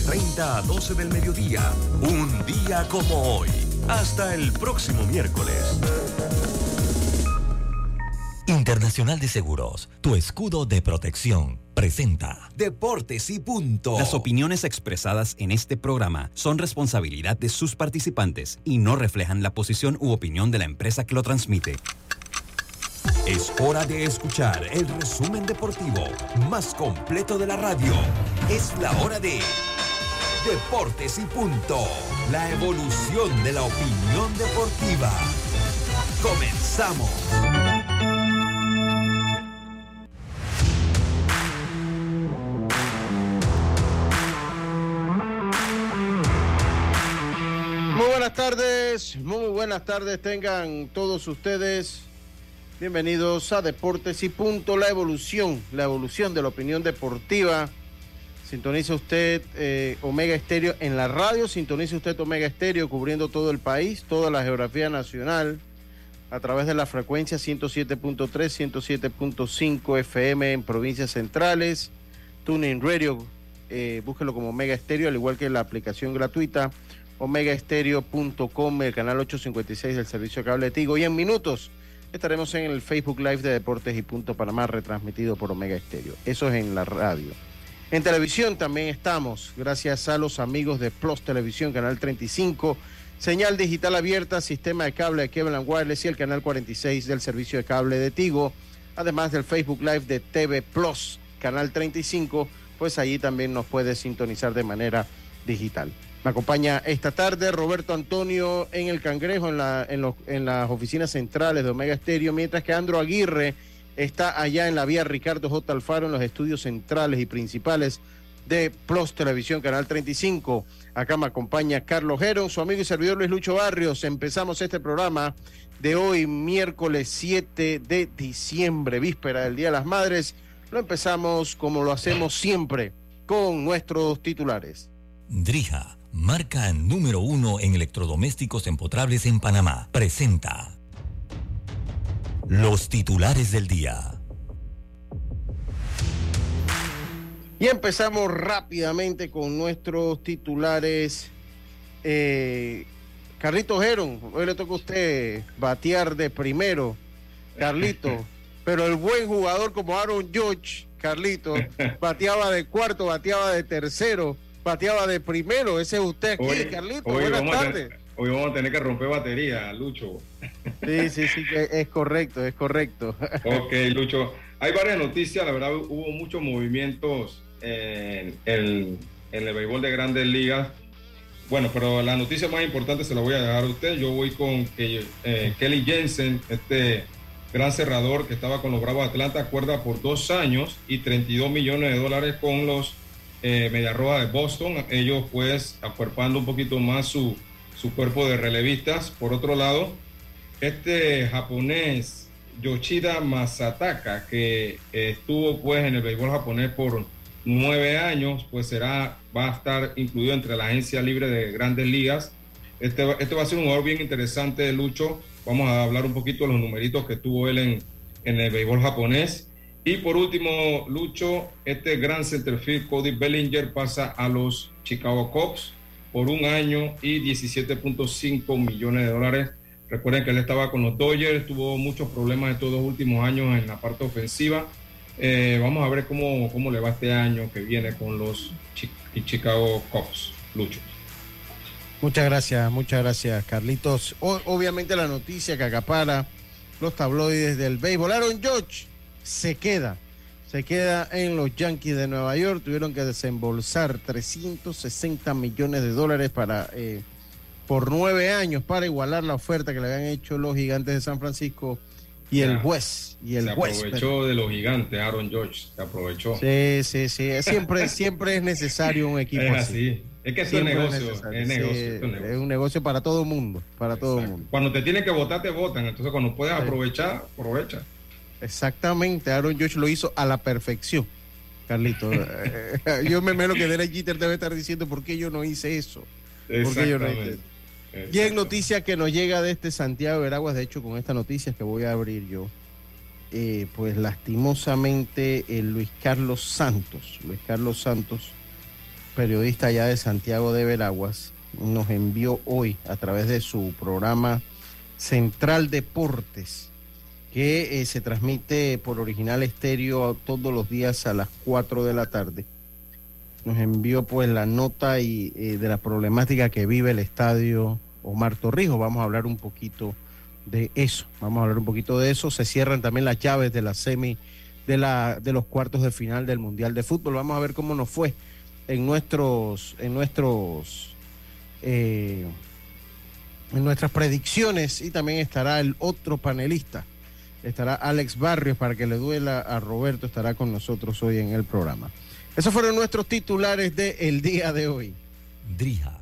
30 a 12 del mediodía, un día como hoy. Hasta el próximo miércoles. Internacional de Seguros, tu escudo de protección, presenta Deportes y punto. Las opiniones expresadas en este programa son responsabilidad de sus participantes y no reflejan la posición u opinión de la empresa que lo transmite. Es hora de escuchar el resumen deportivo más completo de la radio. Es la hora de Deportes y punto. La evolución de la opinión deportiva. Comenzamos. Muy buenas tardes, muy buenas tardes tengan todos ustedes. Bienvenidos a Deportes y Punto, la evolución, la evolución de la opinión deportiva. Sintoniza usted eh, Omega Estéreo en la radio, sintoniza usted Omega Estéreo cubriendo todo el país, toda la geografía nacional, a través de la frecuencia 107.3, 107.5 FM en provincias centrales, TuneIn Radio, eh, búsquelo como Omega Estéreo, al igual que la aplicación gratuita omegaestereo.com, el canal 856 del servicio de cable de Tigo. Y en minutos estaremos en el Facebook Live de Deportes y Punto Panamá, retransmitido por Omega Estéreo. Eso es en la radio. En televisión también estamos, gracias a los amigos de Plus Televisión, Canal 35, señal digital abierta, sistema de cable de Kevin Wireless y el Canal 46 del servicio de cable de Tigo, además del Facebook Live de TV Plus, Canal 35, pues allí también nos puede sintonizar de manera digital. Me acompaña esta tarde Roberto Antonio en el Cangrejo, en, la, en, los, en las oficinas centrales de Omega Estéreo, mientras que Andro Aguirre está allá en la vía Ricardo J. Alfaro, en los estudios centrales y principales de Plus Televisión, Canal 35. Acá me acompaña Carlos Geron, su amigo y servidor Luis Lucho Barrios. Empezamos este programa de hoy, miércoles 7 de diciembre, víspera del Día de las Madres. Lo empezamos como lo hacemos siempre, con nuestros titulares. Drija, marca número uno en electrodomésticos empotrables en Panamá, presenta los titulares del día. Y empezamos rápidamente con nuestros titulares. Eh, Carlito Geron, hoy le toca a usted batear de primero, Carlito. pero el buen jugador como Aaron George, Carlito, bateaba de cuarto, bateaba de tercero, bateaba de primero. Ese es usted aquí, Hoy- Carlito. hoy Buenas a tardes. Hoy vamos a tener que romper batería, Lucho. Sí, sí, sí, es correcto, es correcto. Ok, Lucho. Hay varias noticias, la verdad hubo muchos movimientos en el, en el béisbol de grandes ligas. Bueno, pero la noticia más importante se la voy a dejar a usted. Yo voy con que, eh, Kelly Jensen, este gran cerrador que estaba con los Bravos de Atlanta, acuerda por dos años y 32 millones de dólares con los eh, Media Roja de Boston. Ellos pues acuerpando un poquito más su, su cuerpo de relevistas. Por otro lado, este japonés Yoshida Masataka, que estuvo pues en el béisbol japonés por nueve años, pues será, va a estar incluido entre la agencia libre de grandes ligas. Este, este va a ser un jugador bien interesante, Lucho. Vamos a hablar un poquito de los numeritos que tuvo él en, en el béisbol japonés. Y por último, Lucho, este gran centerfield Cody Bellinger pasa a los Chicago Cubs por un año y 17.5 millones de dólares. Recuerden que él estaba con los Dodgers, tuvo muchos problemas estos dos últimos años en la parte ofensiva. Eh, vamos a ver cómo, cómo le va este año que viene con los Chicago Cubs, Lucho. Muchas gracias, muchas gracias, Carlitos. Obviamente la noticia que acapara los tabloides del béisbol. Aaron George se queda, se queda en los Yankees de Nueva York. Tuvieron que desembolsar 360 millones de dólares para eh, por nueve años para igualar la oferta que le habían hecho los gigantes de San Francisco y el juez y el se juez. aprovechó de los gigantes, Aaron George, se aprovechó. Sí, sí, sí. Siempre, siempre es necesario un equipo es así. así. Es que es Siempre negocio, es negocio, negocio. un negocio para todo el mundo, para todo el Exacto. mundo. Cuando te tienen que votar, te votan. Entonces, cuando puedes aprovechar, aprovecha. Exactamente, Aaron George lo hizo a la perfección, Carlito. Eh, yo me mero que Derek Jeter debe estar diciendo por qué yo no hice eso. Porque yo no hice eso. Y en noticia que nos llega de este Santiago de Veraguas, de hecho con esta noticia que voy a abrir yo, eh, pues lastimosamente el Luis Carlos Santos, Luis Carlos Santos, periodista allá de Santiago de Veraguas, nos envió hoy a través de su programa Central Deportes, que eh, se transmite por original estéreo todos los días a las 4 de la tarde. Nos envió pues la nota y, eh, de la problemática que vive el estadio Omar Torrijos. Vamos a hablar un poquito de eso. Vamos a hablar un poquito de eso. Se cierran también las llaves de la semi de, la, de los cuartos de final del Mundial de Fútbol. Vamos a ver cómo nos fue en nuestros, en nuestros, eh, en nuestras predicciones y también estará el otro panelista. Estará Alex Barrios para que le duela a Roberto, estará con nosotros hoy en el programa. Esos fueron nuestros titulares del el día de hoy. Drija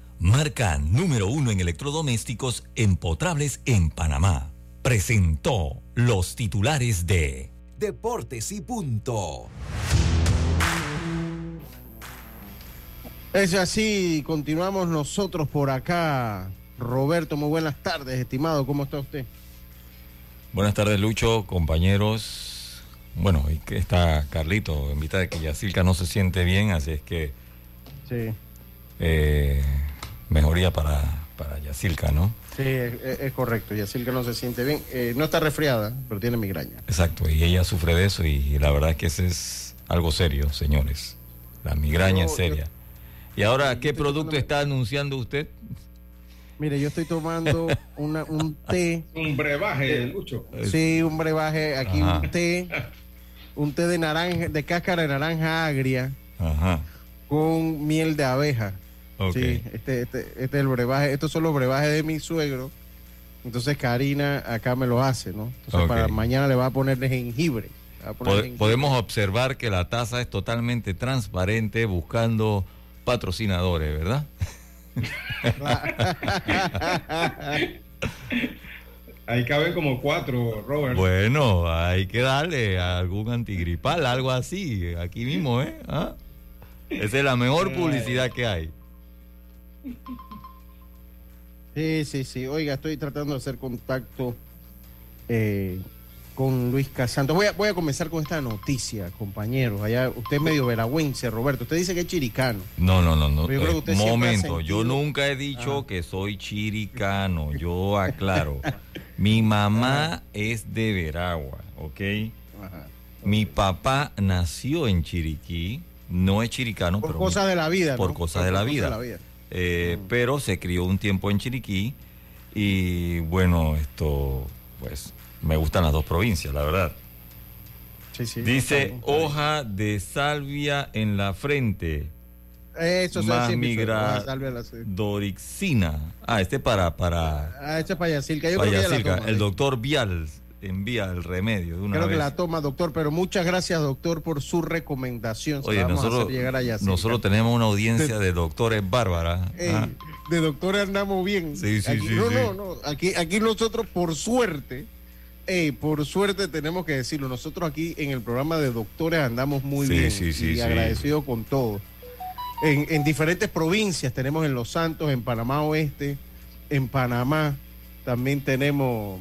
marca número uno en electrodomésticos empotrables en Panamá. Presentó los titulares de Deportes y Punto. Es así, continuamos nosotros por acá. Roberto, muy buenas tardes, estimado, ¿cómo está usted? Buenas tardes, Lucho, compañeros. Bueno, y que está Carlito, en mitad de que Yacilca no se siente bien, así es que... Sí. Eh, mejoría para, para Yacilca, ¿no? Sí, es, correcto. Yacilca no se siente bien. Eh, no está resfriada, pero tiene migraña. Exacto, y ella sufre de eso y la verdad es que ese es algo serio, señores. La migraña es seria. ¿Y ahora qué producto está anunciando usted? Mire, yo estoy tomando una, un té. Un brebaje, Lucho. Sí, un brebaje. Aquí un té. Un té de naranja, de cáscara de naranja agria. Ajá. Con miel de abeja. Sí, este, este, este, es el brebaje, estos son los brebajes de mi suegro. Entonces Karina acá me lo hace, ¿no? Entonces para mañana le va a poner de jengibre. Podemos observar que la taza es totalmente transparente buscando patrocinadores, ¿verdad? Ahí caben como cuatro, Robert. Bueno, hay que darle algún antigripal, algo así, aquí mismo, ¿eh? ¿Ah? Esa es la mejor publicidad que hay. Sí, sí, sí. Oiga, estoy tratando de hacer contacto eh, con Luis Casanto. Voy a, voy a comenzar con esta noticia, compañeros. Allá, usted es medio veragüense, Roberto. Usted dice que es chiricano. No, no, no, no. Eh, momento, yo nunca he dicho que soy chiricano. Yo aclaro. Mi mamá es de Veragua, ¿ok? Mi papá nació en Chiriquí. No es chiricano, por cosas de la vida. Por cosas de la vida. Eh, pero se crió un tiempo en Chiriquí y bueno, esto, pues me gustan las dos provincias, la verdad. Dice hoja de salvia en la frente. Eso más migra dorixina. Ah, este para para. Ah, este es para. Yo el doctor Vial envía el remedio de una Creo que la toma, doctor, pero muchas gracias, doctor, por su recomendación. Oye, nosotros, nosotros tenemos una audiencia de, doctores bárbaras. ¿ah? De doctores andamos bien. Sí, sí, sí. No, no, no. Aquí, aquí nosotros, por suerte, por suerte tenemos que decirlo, nosotros aquí en el programa de doctores andamos muy bien y agradecidos con todo. En, en diferentes provincias, tenemos en Los Santos, en Panamá Oeste, en Panamá, también tenemos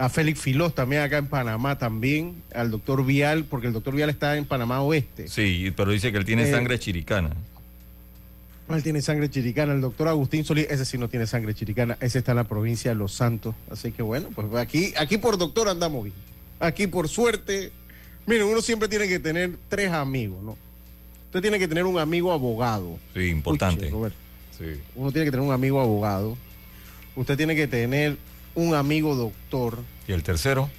a Félix Filós también acá en Panamá también, al doctor Vial, porque el doctor Vial está en Panamá Oeste. Sí, pero dice que él tiene eh, sangre chiricana. Él tiene sangre chiricana, el doctor Agustín Solís, ese sí no tiene sangre chiricana, ese está en la provincia de Los Santos. Así que bueno, pues aquí, aquí por doctor andamos bien. Aquí por suerte, miren, uno siempre tiene que tener tres amigos, ¿no? Usted tiene que tener un amigo abogado. Sí, importante. sí. Uno tiene que tener un amigo abogado. Usted tiene que tener un amigo doctor. ¿Y el tercero?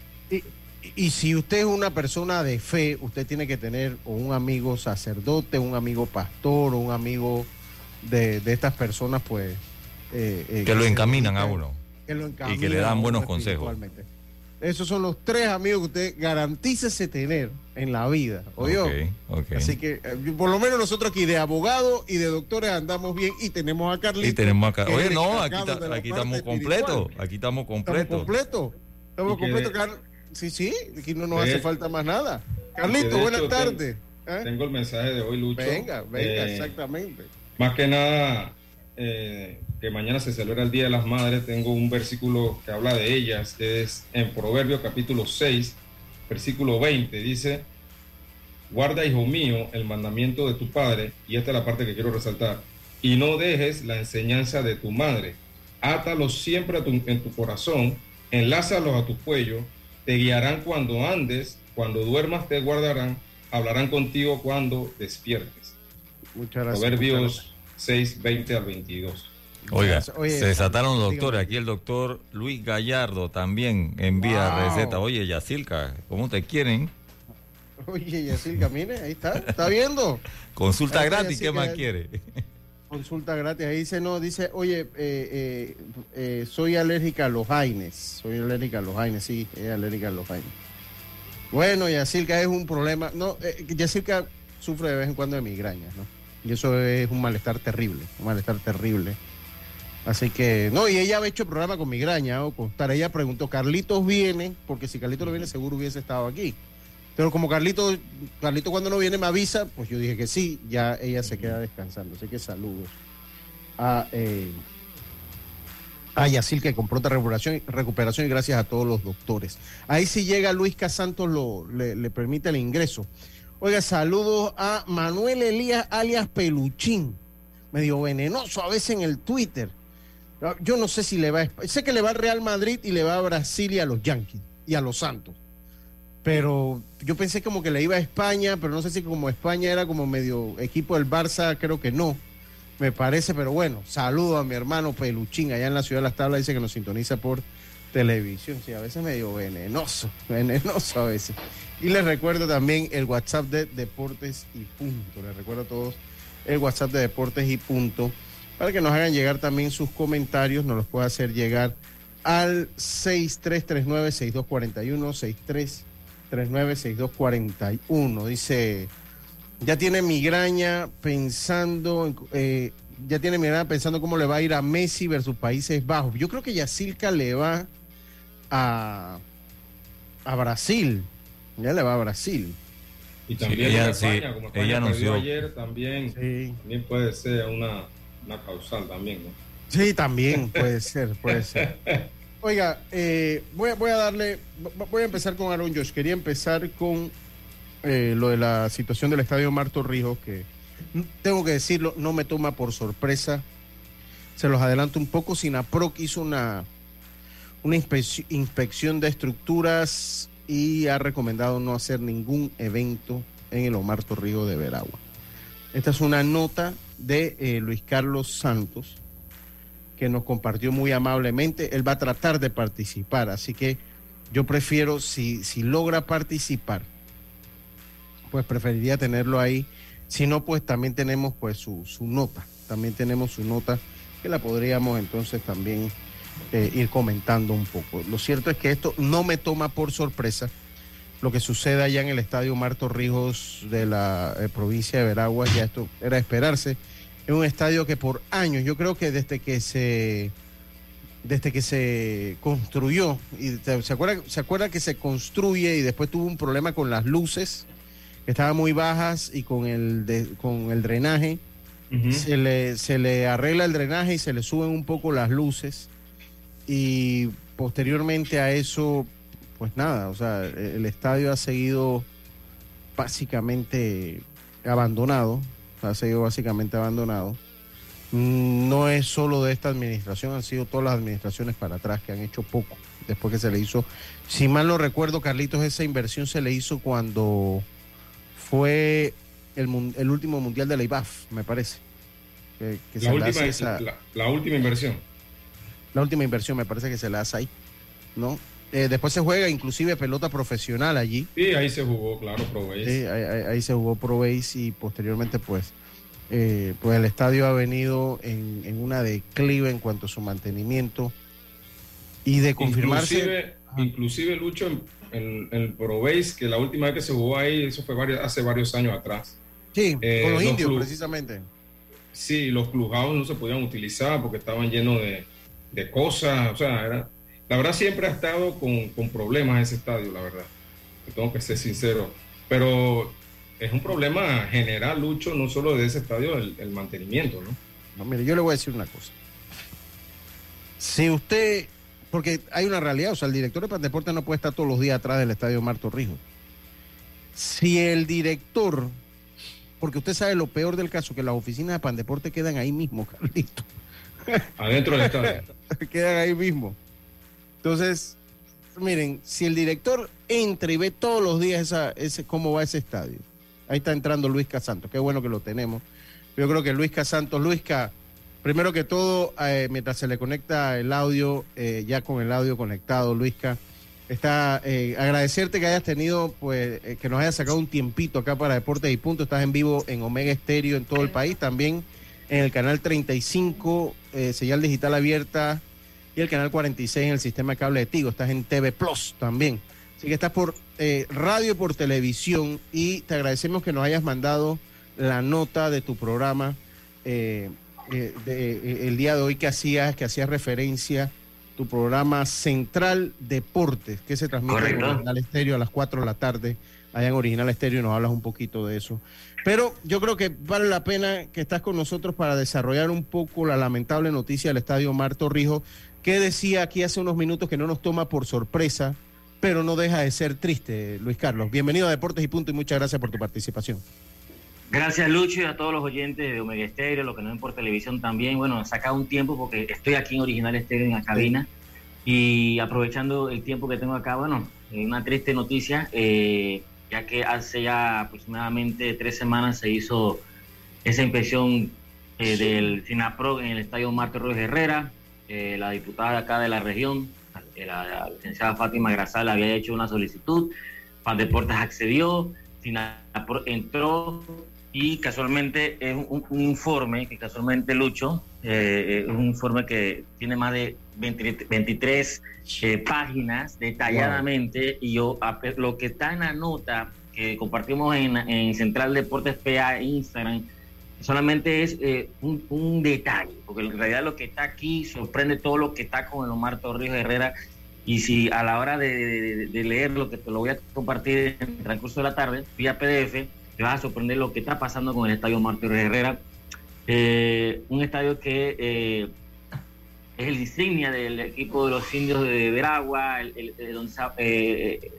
Y, si usted es una persona de fe, usted tiene que tener un amigo sacerdote, un amigo pastor, un amigo de, estas personas, pues... Eh, eh, que, lo encaminan a uno. y que le dan buenos consejos. Esos son los tres amigos que usted garantícese tener en la vida, ¿oyó? Así que, eh, por lo menos nosotros aquí de abogados y de doctores andamos bien y tenemos a Carlitos. Y tenemos acá. Oye, no, aquí, aquí estamos completos. Aquí estamos completos. Estamos completos. Estamos completos, Sí, sí, aquí no nos hace falta más nada. Carlitos, buenas tardes. ¿Eh? Tengo el mensaje de hoy, Lucho. Venga, venga, eh, exactamente. Más que nada, eh, que mañana se celebra el Día de las Madres, tengo un versículo que habla de ellas, que es en Proverbios capítulo 6, versículo 20, dice, guarda, hijo mío, el mandamiento de tu padre, y esta es la parte que quiero resaltar, y no dejes la enseñanza de tu madre, átalos siempre en tu corazón, enlázalos a tu cuello, te guiarán cuando andes, cuando duermas te guardarán, hablarán contigo cuando despiertes. Muchas gracias. Proverbios 6, 20 al 22. Oiga, se desataron los doctores. Aquí el doctor Luis Gallardo también envía receta. Oye, Yacilca, ¿cómo te quieren? Oye, Yacilca, mire, ahí está, ¿está viendo? Consulta gratis, ¿qué más quiere? Consulta gratis, ahí dice, no, dice, oye, eh, eh, eh, soy alérgica a los jaines, soy alérgica a los jaines, sí, es alérgica a los jaines. Bueno, Yacilca es un problema, no, Yacilca sufre de vez en cuando de migrañas, ¿no? Y eso es un malestar terrible, un malestar terrible. Así que, no, y ella ha hecho programa con migraña o con Ella preguntó, ¿Carlitos viene? Porque si Carlitos no viene, seguro hubiese estado aquí. Pero como Carlitos, Carlito cuando no viene me avisa, pues yo dije que sí, ya ella se queda descansando. Así que saludos a, eh, Yacil que compró otra recuperación, recuperación y gracias a todos los doctores. Ahí si llega Luis Casantos, lo, le, le permite el ingreso. Oiga, saludos a Manuel Elías alias Peluchín, medio venenoso a veces en el Twitter. Yo no sé si le va a... Sé que le va al Real Madrid y le va a Brasil y a los Yankees y a los Santos. Pero yo pensé como que le iba a España, pero no sé si como España era como medio equipo del Barça, creo que no. Me parece, pero bueno, saludo a mi hermano Peluchín allá en la ciudad de las tablas, dice que nos sintoniza por televisión. Sí, a veces medio venenoso, venenoso a veces. Y les recuerdo también el WhatsApp de Deportes y Punto. Les recuerdo a todos el WhatsApp de Deportes y Punto para que nos hagan llegar también sus comentarios. Nos los puede hacer llegar al 6339-6241, 6339-6241. Dice, ya tiene migraña pensando, eh, ya tiene migraña pensando cómo le va a ir a Messi versus Países Bajos. Yo creo que Yacilca le va a, a Brasil. Ya le va a Brasil. Y también ella, España, como ella anunció ayer, también, también puede ser una, causal también, ¿no? Sí, también puede ser, puede ser. Oiga, eh, voy a darle, voy a empezar con Aaron Josh. Quería empezar con eh, lo de la situación del estadio Marto Rijos, que tengo que decirlo, no me toma por sorpresa. Se los adelanto un poco. Sinaproc hizo una, una inspección de estructuras y ha recomendado no hacer ningún evento en el Omar Torrijos de Veragua. Esta es una nota de eh, Luis Carlos Santos que nos compartió muy amablemente. Él va a tratar de participar, así que yo prefiero, si, si logra participar, pues preferiría tenerlo ahí. Si no, pues también tenemos pues su, su nota, también tenemos su nota que la podríamos entonces también eh, ir comentando un poco. Lo cierto es que esto no me toma por sorpresa lo que sucede allá en el estadio Marto Rijos de la eh, provincia de Veraguas, ya esto era esperarse. Es un estadio que por años, yo creo que desde que se desde que se construyó, y se acuerda, se acuerda que se construye y después tuvo un problema con las luces, que estaban muy bajas y con el, con el drenaje. se, le, se le arregla el drenaje y se le suben un poco las luces y posteriormente a eso, pues nada, o sea, el estadio ha seguido básicamente abandonado, ha seguido básicamente abandonado. No es solo de esta administración, han sido todas las administraciones para atrás que han hecho poco después que se le hizo. Si mal no recuerdo, Carlitos, esa inversión se le hizo cuando fue el, el último mundial de la IBAF, me parece. la, última, la última inversión la última inversión me parece que se la hace ahí, ¿no? Eh, después se juega inclusive pelota profesional allí. Sí, ahí se jugó, claro, Pro Base. Sí, ahí, se jugó Pro Base y posteriormente pues, eh, pues el estadio ha venido en, una declive en cuanto a su mantenimiento y de confirmarse... inclusive Lucho en, el Probéis, que la última vez que se jugó ahí, eso fue varios, hace varios años atrás. Sí, eh, con los, indios precisamente. Sí, los clubhouse no se podían utilizar porque estaban llenos de, de cosas, o sea, era, la verdad siempre ha estado con, con problemas ese estadio, la verdad. Tengo que ser sincero. Pero es un problema general, Lucho, no solo de ese estadio, el, mantenimiento, ¿no? No, mire, yo le voy a decir una cosa. Si usted, porque hay una realidad, o sea, el director de Pandeporte no puede estar todos los días atrás del estadio Marto Rijo. Si el director, porque usted sabe lo peor del caso, que las oficinas de Pandeporte quedan ahí mismo, Carlito. Adentro del estadio. quedan ahí mismo. Entonces, miren, si el director entra y ve todos los días esa, ese, cómo va ese estadio, ahí está entrando Luis Casantos, qué bueno que lo tenemos. Yo creo que Luis Casantos, Luisca, primero que todo, eh, mientras se le conecta el audio, eh, ya con el audio conectado, Luisca, está eh, agradecerte que hayas tenido, pues, que nos hayas sacado un tiempito acá para Deportes y Punto. Estás en vivo en Omega Estéreo en todo el país, también en el canal 35, señal digital abierta y el canal 46 en el sistema de cable de Tigo. Estás en TV Plus también. Así que estás por eh, radio y por televisión y te agradecemos que nos hayas mandado la nota de tu programa eh, eh, el día de hoy que hacías, que hacías referencia tu programa Central Deportes, que se transmite en Original Estéreo a las 4 de la tarde, allá en Original Estéreo, y nos hablas un poquito de eso. Pero yo creo que vale la pena que estás con nosotros para desarrollar un poco la lamentable noticia del Estadio Marto Rijo, que decía aquí hace unos minutos que no nos toma por sorpresa, pero no deja de ser triste, Luis Carlos. Bienvenido a Deportes y Punto y muchas gracias por tu participación. Gracias Lucho y a todos los oyentes de Omega Estéreo, los que nos ven por televisión también. Bueno, saca un tiempo porque estoy aquí en Original Estéreo en la cabina y aprovechando el tiempo que tengo acá, bueno, una triste noticia, eh, ya que hace ya aproximadamente tres semanas se hizo esa inspección eh, del SINAPRO en el Estadio Marte Ruiz Herrera, eh, la diputada acá de la región, eh, la, licenciada Fátima Grasal, había hecho una solicitud, Pan Deportes accedió, entró y casualmente es un, informe que casualmente Lucho, eh, es un informe que tiene más de 23 páginas detalladamente y yo lo que está en la nota que compartimos en, en Central Deportes PA Instagram solamente es eh, un, detalle, porque en realidad lo que está aquí sorprende todo lo que está con el Omar Torrijos Herrera. Y si a la hora de, leer lo que te lo voy a compartir en el transcurso de la tarde, vía PDF, te vas a sorprender lo que está pasando con el estadio Omar Torrijos Herrera. Eh, un estadio que eh, es el insignia del equipo de los indios de Veragua,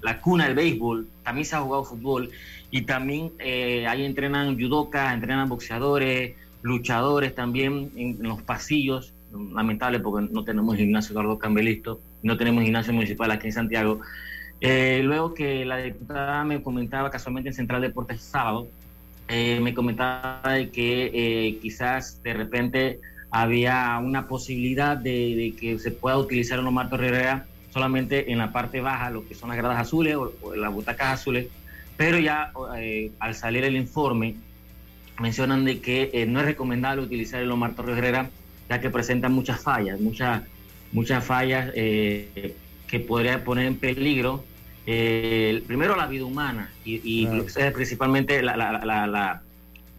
la cuna del béisbol, también se ha jugado fútbol y también eh, ahí entrenan judocas, entrenan boxeadores, luchadores también en, los pasillos. Lamentable porque no tenemos gimnasio Eduardo Cambelisto, no tenemos gimnasio municipal aquí en Santiago. Eh, luego que la diputada me comentaba casualmente en Central Deportes sábado, eh, me comentaba que quizás de repente había una posibilidad de, que se pueda utilizar un Omar Torreira solamente en la parte baja, lo que son las gradas azules o, o las butacas azules, pero ya eh, al salir el informe mencionan de que eh, no es recomendable utilizar el Omar Torres Herrera ya que presenta muchas fallas, muchas, muchas fallas eh, que podría poner en peligro primero la vida humana y, principalmente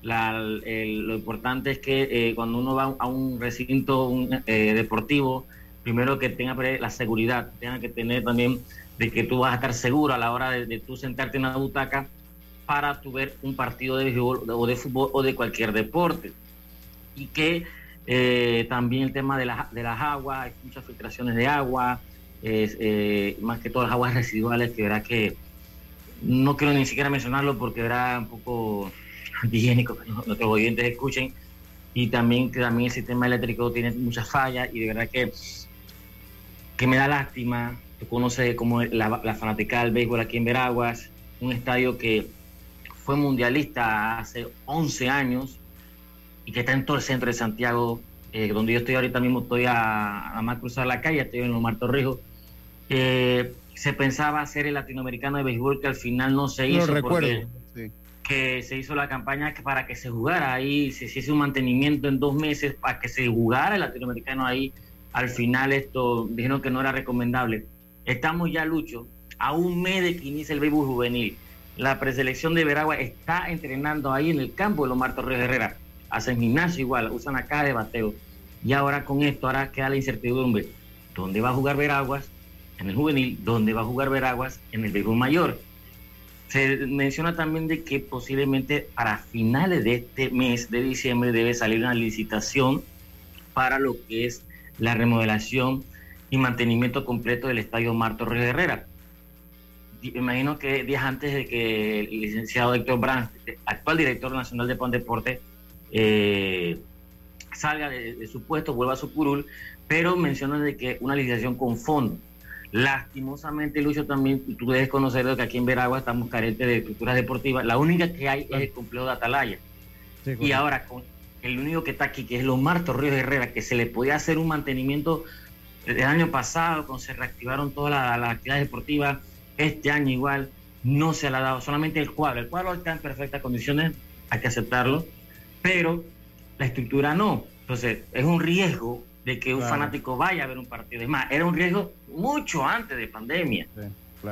lo importante es que cuando uno va a un recinto deportivo, primero que tenga la seguridad, tenga que tener también de que tú vas a estar seguro a la hora de, tú sentarte en la butaca para tu ver un partido de de fútbol o de cualquier deporte. Y que eh, también el tema de, de, las aguas, hay muchas filtraciones de agua, eh, más que todas las aguas residuales, que verá que no quiero ni siquiera mencionarlo porque verá un poco higiénico que nuestros oyentes escuchen. Y también que también el sistema eléctrico tiene muchas fallas y de verdad que, que me da lástima conoce como la, la fanática del béisbol aquí en Veraguas, un estadio que fue mundialista hace 11 años y que está en todo el centro de Santiago, eh, donde yo estoy ahorita mismo, estoy a, a más cruzar la calle, estoy en Omar Torrijos. Eh, se pensaba hacer el latinoamericano de béisbol que al final no se hizo. recuerdo. Que se hizo la campaña para que se jugara ahí, se, se hizo un mantenimiento en dos meses para que se jugara el latinoamericano ahí. Al final esto dijeron que no era recomendable Estamos ya, Lucho, a un mes de que inicie el béisbol juvenil. La preselección de Veragua está entrenando ahí en el campo de los Martos Ríos Herrera. Hacen gimnasio igual, usan caja de bateo. Y ahora con esto, ahora queda la incertidumbre. ¿Dónde va a jugar Veraguas en el juvenil? ¿Dónde va a jugar Veraguas en el béisbol mayor? Se menciona también de que posiblemente para finales de este mes de diciembre debe salir una licitación para lo que es la remodelación y mantenimiento completo del estadio Marto Ríos Herrera. Imagino que días antes de que el licenciado Héctor Brandt, actual director nacional de Pan Deporte, eh, salga de, su puesto, vuelva a su curul, pero mencionan de que una licitación con fondo. Lastimosamente, Lucio, también tú debes conocer que aquí en Veragua estamos carentes de estructuras deportivas. La única que hay es el complejo de Atalaya. y ahora, con el único que está aquí, que es los Martos Ríos Herrera, que se le podía hacer un mantenimiento el año pasado, cuando se reactivaron todas las, actividades deportivas, este año igual, no se le ha dado solamente el cuadro. El cuadro está en perfectas condiciones, hay que aceptarlo, pero la estructura no. Entonces, es un riesgo de que un fanático vaya a ver un partido. Es más, era un riesgo mucho antes de pandemia.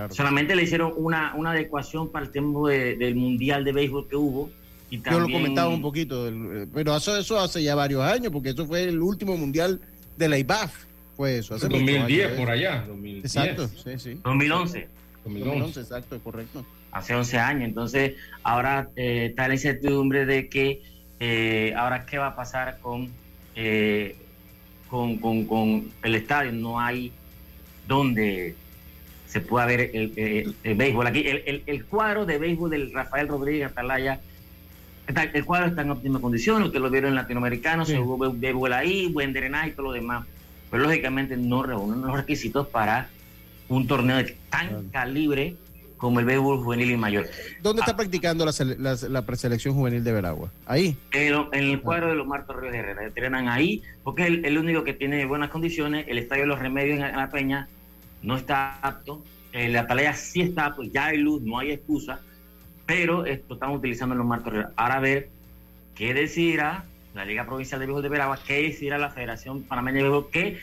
Solamente le hicieron una, una adecuación para el tiempo del Mundial de Béisbol que hubo. Y también... Yo lo comentaba un poquito, pero eso, eso hace ya varios años, porque eso fue el último Mundial de la IBAF. Fue eso, hace 2010 por allá. Exacto, sí, sí. 2011. 2011, exacto, correcto. Hace 11 años. Entonces, ahora eh, está la incertidumbre de que eh, ahora qué va a pasar con eh, con, con, el estadio, no hay donde se pueda ver el, béisbol. Aquí el, el, cuadro de béisbol del Rafael Rodríguez Atalaya, el cuadro está en óptima condición, ustedes lo vieron en latinoamericano, se jugó béisbol ahí, buen drenaje y todo lo demás, pero lógicamente no reúnen los requisitos para un torneo de tan calibre como el béisbol juvenil y mayor. ¿Dónde está ah. practicando la, preselección juvenil de Veragua? ¿Ahí? En, el cuadro de los Martos Ríos Herrera. Entrenan ahí porque es el, único que tiene buenas condiciones. El estadio de los Remedios en, la Peña no está apto. la Atalaya sí está apto, ya hay luz, no hay excusa. Pero esto estamos utilizando en los Martos Ríos. Ahora a ver qué decidirá la Liga Provincial de Béisbol de Veragua, qué decidirá la Federación Panameña de Béisbol, que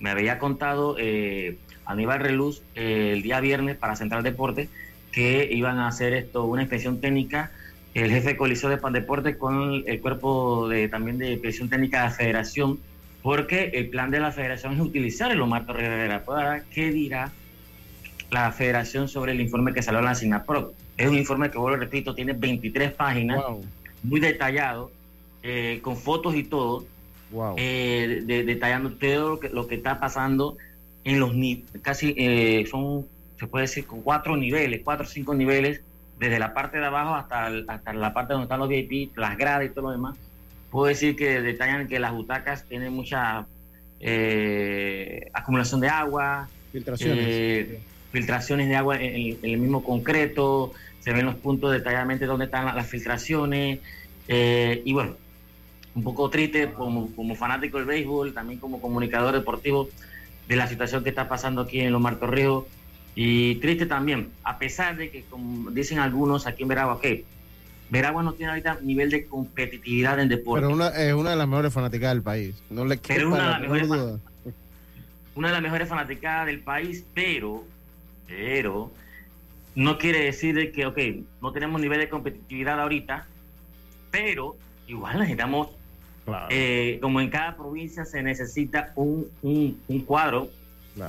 me había contado eh, Aníbal Reluz eh, el día viernes para Central Deporte que iban a hacer esto una inspección técnica el jefe de coalición de Pandeporte con el cuerpo de también de inspección técnica de la federación porque el plan de la federación es utilizar el Omar Torres Rivera. Pues ¿qué dirá la federación sobre el informe que salió en la SINAPRO? Es un informe que, vuelvo repito, tiene 23 páginas, muy detallado, eh, con fotos y todo, eh, detallando todo lo que, lo que está pasando en los casi eh, son, se puede decir, con cuatro niveles, cuatro o cinco niveles, desde la parte de abajo hasta, hasta la parte donde están los VIP, las gradas y todo lo demás. Puedo decir que detallan que las butacas tienen mucha eh, acumulación de agua, filtraciones, eh, filtraciones de agua en, el mismo concreto, se ven los puntos detalladamente donde están las, filtraciones, y bueno, un poco triste como, como fanático del béisbol, también como comunicador deportivo, de la situación que está pasando aquí en los Marcos Ríos. Y triste también, a pesar de que, como dicen algunos aquí en Veragua, que Veragua no tiene ahorita nivel de competitividad en deporte. Pero una, es una de las mejores fanáticas del país. No le pero una de, las mejores, una de las mejores fanaticadas del país, pero, pero, no quiere decir que, ok, no tenemos nivel de competitividad ahorita, pero igual necesitamos eh, como en cada provincia se necesita un, un, cuadro,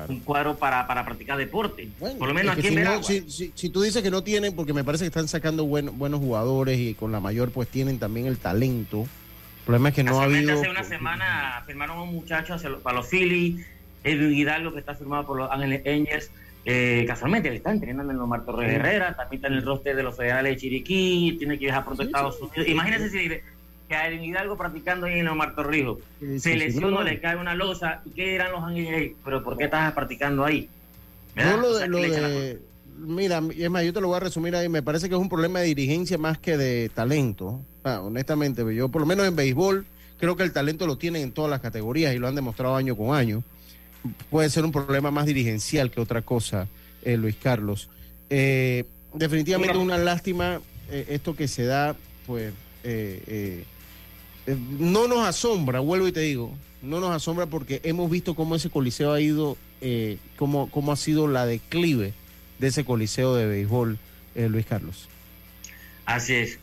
un cuadro para, para practicar deporte. Por lo menos aquí en si, si, tú dices que no tienen, porque me parece que están sacando buenos jugadores y con la mayor pues tienen también el talento. El problema es que no ha habido... Hace una semana firmaron un muchacho para los Phillies, el Hidalgo que está firmado por los Ángeles Angels. Eh, casualmente le está entrenando en los Martos Herrera, también está en el roster de los federales de Chiriquí, tiene que viajar pronto a Estados Unidos. Imagínense si que a Hidalgo practicando ahí en Omar Torrijos. se lesiona, le cae una losa. ¿Y qué dirán los ángeles? ¿Pero por qué estás practicando ahí? No lo de, mira, es más, yo te lo voy a resumir ahí. Me parece que es un problema de dirigencia más que de talento. Ah, honestamente, yo por lo menos en béisbol creo que el talento lo tienen en todas las categorías y lo han demostrado año con año. Puede ser un problema más dirigencial que otra cosa, eh, Luis Carlos. Eh, definitivamente una lástima eh, esto que se da, pues, eh, no nos asombra, vuelvo y te digo, no nos asombra porque hemos visto cómo ese coliseo ha ido, eh, cómo, cómo ha sido la declive de ese coliseo de béisbol, eh, Luis Carlos. Así es,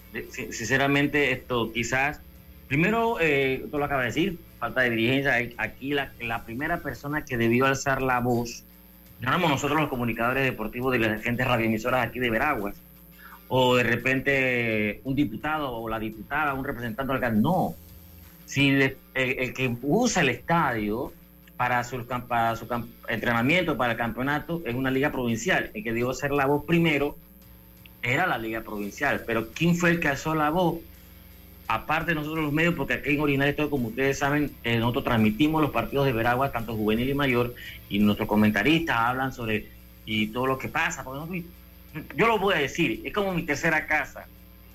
sinceramente esto quizás, primero, eh, tú lo acabas de decir, falta de dirigencia, aquí la, la primera persona que debió alzar la voz, no éramos nosotros los comunicadores deportivos de las agentes radioemisoras aquí de Veraguas, o de repente un diputado o la diputada, un representante local. No. Si el, que usa el estadio para su, para su entrenamiento, para el campeonato, es una liga provincial. El que dio ser la voz primero era la liga provincial. Pero ¿quién fue el que alzó la voz? Aparte de nosotros los medios, porque aquí en todo, como ustedes saben, eh, nosotros transmitimos los partidos de Veragua, tanto juvenil y mayor, y nuestros comentaristas hablan sobre y todo lo que pasa. Porque nosotros yo lo voy a decir, es como mi tercera casa,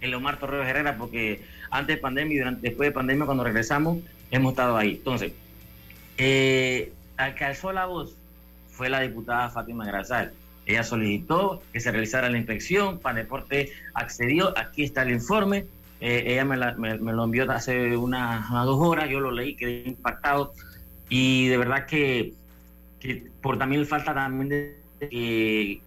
en Leomar Torreos Herrera, porque antes de pandemia y durante, después de pandemia, cuando regresamos, hemos estado ahí. Entonces, eh, al que alzó la voz fue la diputada Fátima Grazal. Ella solicitó que se realizara la inspección, Deporte accedió, aquí está el informe, eh, ella me, lo envió hace unas, dos horas, yo lo leí, quedé impactado y de verdad que, por también falta también de,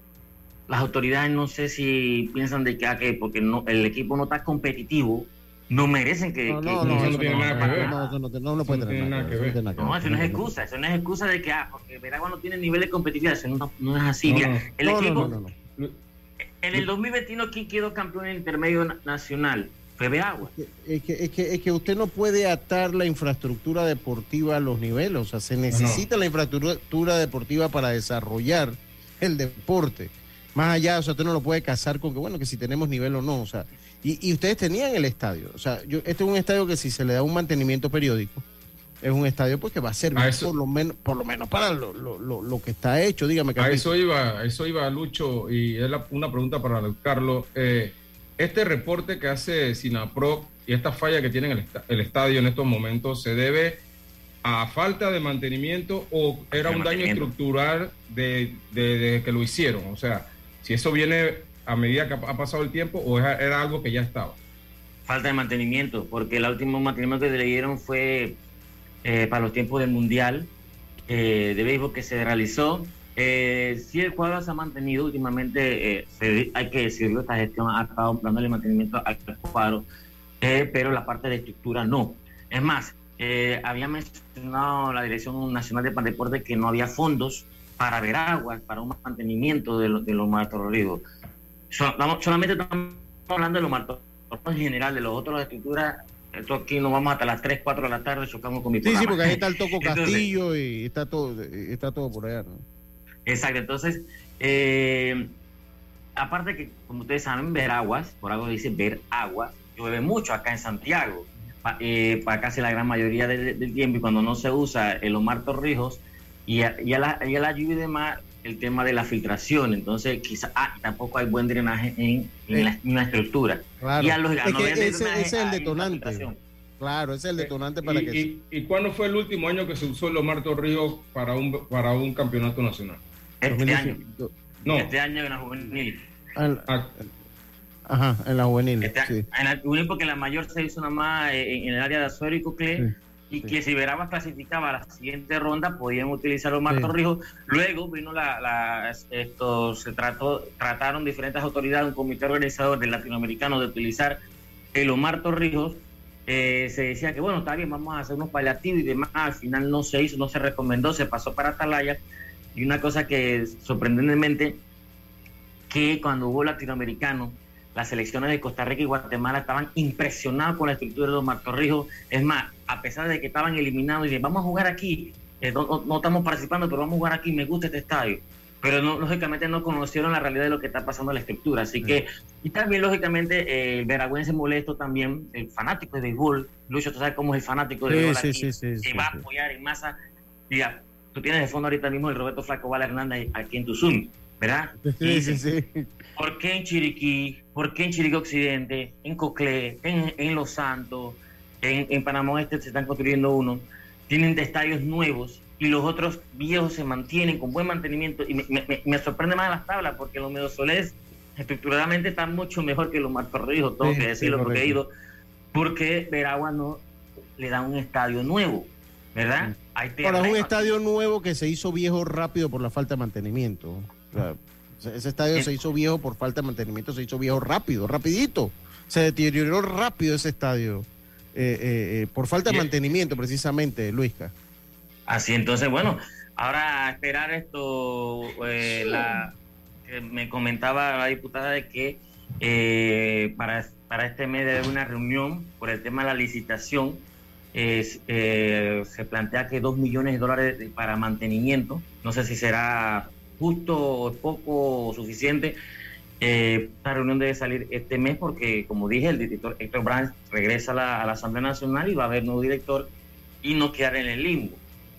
las autoridades no sé si piensan de que, ah, porque no, el equipo no está competitivo, no merecen que... No, no, no, no, tiene nada que ver. No, eso no, puede tener nada que ver. No, eso no es excusa, eso no es excusa de que, ah, porque Veragua no tiene nivel de competitividad, eso no, es así. el equipo... En el 2021, ¿quién quedó campeón en intermedio nacional? Fue Veragua. Es que, es, que, es que usted no puede atar la infraestructura deportiva a los niveles, o sea, se necesita la infraestructura deportiva para desarrollar el deporte. Más allá, o sea, usted no lo puede casar con que, bueno, que si tenemos nivel o no, o sea, y, ustedes tenían el estadio, o sea, yo, este es un estadio que si se le da un mantenimiento periódico, es un estadio pues que va a servir por lo menos por lo menos para lo, lo, que está hecho dígame a eso iba eso iba Lucho y es una pregunta para Carlos. Eh, este reporte que hace Sinapro y esta falla que tiene el, el, estadio en estos momentos se debe a falta de mantenimiento o era un daño estructural de, de, que lo hicieron o sea si eso viene a medida que ha pasado el tiempo o era algo que ya estaba. Falta de mantenimiento, porque el último mantenimiento que le dieron fue eh, para los tiempos del Mundial eh, de béisbol que se realizó. Eh, si el cuadro se ha mantenido últimamente, eh, hay que decirlo, esta gestión ha estado dándole mantenimiento al cuadro, pero la parte de estructura no. Es más, había mencionado la Dirección Nacional de Deporte que no había fondos para ver agua, para un mantenimiento de, de los martorridos. solamente estamos hablando de los martorridos en general, de los otros, las estructuras. Esto aquí nos vamos hasta las 3, 4 de la tarde, chocamos con mi Sí, sí, porque ahí está el Toco Castillo y está todo, está todo por allá. ¿no? Exacto, entonces, eh, aparte que, como ustedes saben, ver aguas, por algo dice ver agua, llueve mucho acá en Santiago, eh, para casi la gran mayoría del, del, tiempo, y cuando no se usa el Omar Torrijos, y a, y a, la, y a la lluvia y demás, el tema de la filtración. Entonces, quizás ah, tampoco hay buen drenaje en, en, la, estructura. Claro. Y a los es que ese, es el detonante. Claro, ese es el detonante para y, que. Y, ¿Y cuándo fue el último año que se usó el Omar Torrijos para un, para un campeonato nacional? Este año. No. Este año en la juvenil. Ah, ajá, en la juvenil. Este sí. En la juvenil, porque la mayor se hizo nomás en, en el área de Azuero y Cocle. Sí y que si Veraguas clasificaba a la siguiente ronda podían utilizar los Omar Torrijos. Luego vino la, esto se trató, trataron diferentes autoridades, un comité organizador del latinoamericano de utilizar el Omar Torrijos. Eh, se decía que bueno, está bien, vamos a hacer unos paliativos y demás. Al final no se hizo, no se recomendó, se pasó para Atalaya. Y una cosa que sorprendentemente, que cuando hubo latinoamericano, las selecciones de Costa Rica y Guatemala estaban impresionados con la estructura de los Martorrijos. Es más, a pesar de que estaban eliminados y dicen, vamos a jugar aquí, eh, no, estamos participando, pero vamos a jugar aquí, me gusta este estadio. Pero no, lógicamente no conocieron la realidad de lo que está pasando en la estructura. Así que, y también lógicamente eh, el veragüense molesto también, el fanático de béisbol, Lucho, tú sabes cómo es el fanático de béisbol aquí, que va a apoyar en masa. Mira, tú tienes de fondo ahorita mismo el Roberto Flaco Val Hernández aquí en tu Zoom, ¿verdad? Sí, sí, sí. ¿Por qué en Chiriquí? ¿Por qué en Chiriquí Occidente? En Coclé, en, en Los Santos, en, en, Panamá Este se están construyendo uno. Tienen estadios nuevos y los otros viejos se mantienen con buen mantenimiento. Y me, me, sorprende más las tablas porque los Medosolés estructuralmente están mucho mejor que los Martorrijos, tengo que decirlo porque he ido. Porque Veragua no, le dan un estadio nuevo, ¿verdad? Hay Ahora es un estadio nuevo que se hizo viejo rápido por la falta de mantenimiento. ese estadio se hizo viejo por falta de mantenimiento, se hizo viejo rápido, rapidito. Se deterioró rápido ese estadio eh, eh, eh, por falta de mantenimiento precisamente, Luisca. Así, entonces, bueno, ahora esperar esto, la, me comentaba la diputada de que para, para este mes de una reunión por el tema de la licitación eh, se plantea que dos millones de dólares para mantenimiento, no sé si será justo o poco o suficiente. Eh, esta reunión debe salir este mes porque, como dije, el director Héctor Brandt regresa a la, Asamblea Nacional y va a haber nuevo director y no quedar en el limbo.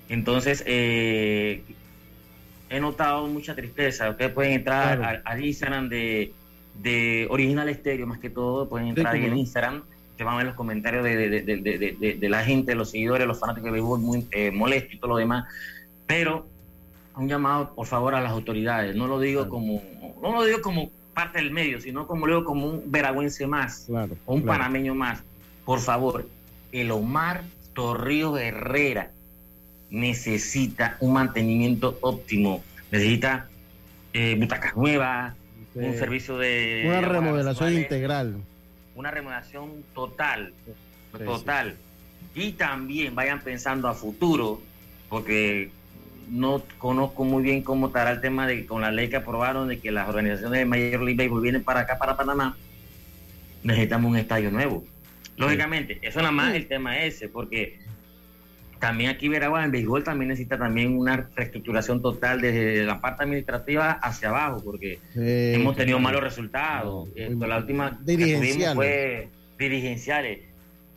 Entonces, eh, he notado mucha tristeza. Ustedes pueden entrar al, Instagram de, de Original Estéreo, más que todo, pueden entrar ahí en Instagram que van a ver los comentarios de, la gente, los seguidores, los fanáticos de béisbol muy eh, molestos y todo lo demás. Pero un llamado, por favor, a las autoridades. No lo digo como, no lo digo como parte del medio, sino como lo digo como un veragüense más, o un panameño más. Por favor, el Omar Torrijos Herrera necesita un mantenimiento óptimo, necesita eh, butacas nuevas, un servicio de... Una remodelación integral. Una remuneración total, total. Y también vayan pensando a futuro, porque no conozco muy bien cómo estará el tema de con la ley que aprobaron de que las organizaciones de Major League Baseball vienen para acá, para Panamá, necesitamos un estadio nuevo. Lógicamente, eso nada más el tema ese, porque también aquí Veragua en béisbol también necesita también una reestructuración total desde la parte administrativa hacia abajo, porque hemos tenido malos resultados. la última que tuvimos fue dirigenciales.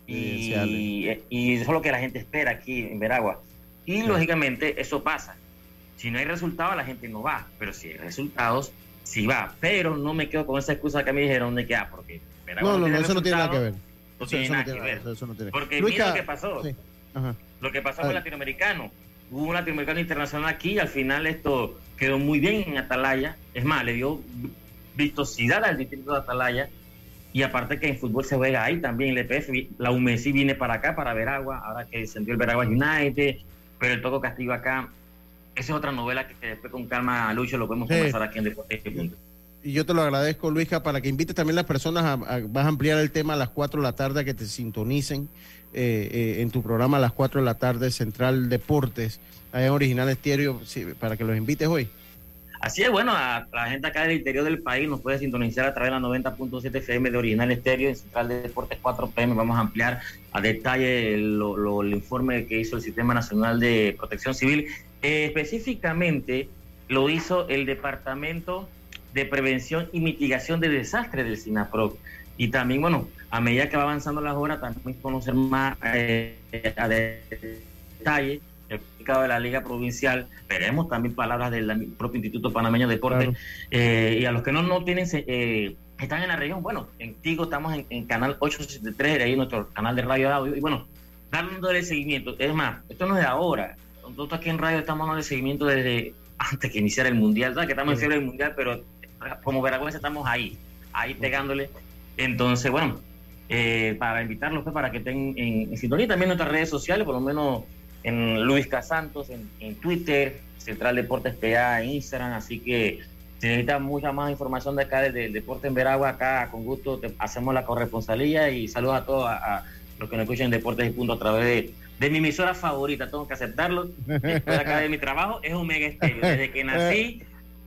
Y, y, eso es lo que la gente espera aquí en Veragua. Y lógicamente eso pasa. Si no hay resultados, la gente no va, pero si hay resultados, sí va. Pero no me quedo con esa excusa que me dijeron de que, ah, porque no, no, eso no tiene nada que ver. No tiene nada que ver. Porque mira lo que pasó. Ajá. Lo que pasó con el latinoamericano. Hubo un latinoamericano internacional aquí y al final esto quedó muy bien en Atalaya. Es más, le dio vistosidad al distrito de Atalaya. Y aparte que en fútbol se juega ahí también el EPF. La UMESI viene para acá, para Veragua, ahora que descendió el Veragua United, pero el Toco Castigo acá. Esa es otra novela que después con calma, Lucho, lo podemos conversar aquí en Deportes y yo te lo agradezco, Luisca, para que invites también a las personas a, vas a ampliar el tema a las 4 de la tarde, que te sintonicen eh, eh, en tu programa a las 4 de la tarde, Central Deportes, allá en Original Estéreo, para que los invites hoy. Así es, bueno, a la gente acá del interior del país nos puede sintonizar a través de la 90.7 FM de Original Estéreo en Central de Deportes 4 PM. Vamos a ampliar a detalle el informe que hizo el Sistema Nacional de Protección Civil. Eh, específicamente lo hizo el Departamento de Prevención y Mitigación de Desastres del SINAPROC. Y también, bueno, a medida que va avanzando las horas, también conocer más eh, a detalle de la Liga Provincial. Veremos también palabras del propio Instituto Panameño de Deportes. Eh, y a los que no, no tienen, eh, están en la región, bueno, en Tigo estamos en, canal 863, ahí nuestro canal de radio de audio. Y bueno, dándole seguimiento. Es más, esto no es de ahora. Nosotros aquí en radio estamos dando seguimiento desde antes que iniciara el Mundial, ¿sabes? Que estamos en fiebre del Mundial, pero como Veragüense estamos ahí, ahí pegándole. Entonces, bueno, eh, para invitarlos pues, para que estén en, sintonía también en nuestras redes sociales, por lo menos en Luis Casantos, en, en Twitter, Central Deportes PA, en Instagram, así que si necesitan mucha más información de acá del, deporte en Veragua, acá con gusto hacemos la corresponsalía y saludos a todos a, los que nos escuchan en Deportes y Punto a través de, de mi emisora favorita, tengo que aceptarlo, después acá de mi trabajo, es un mega estéreo, desde que nací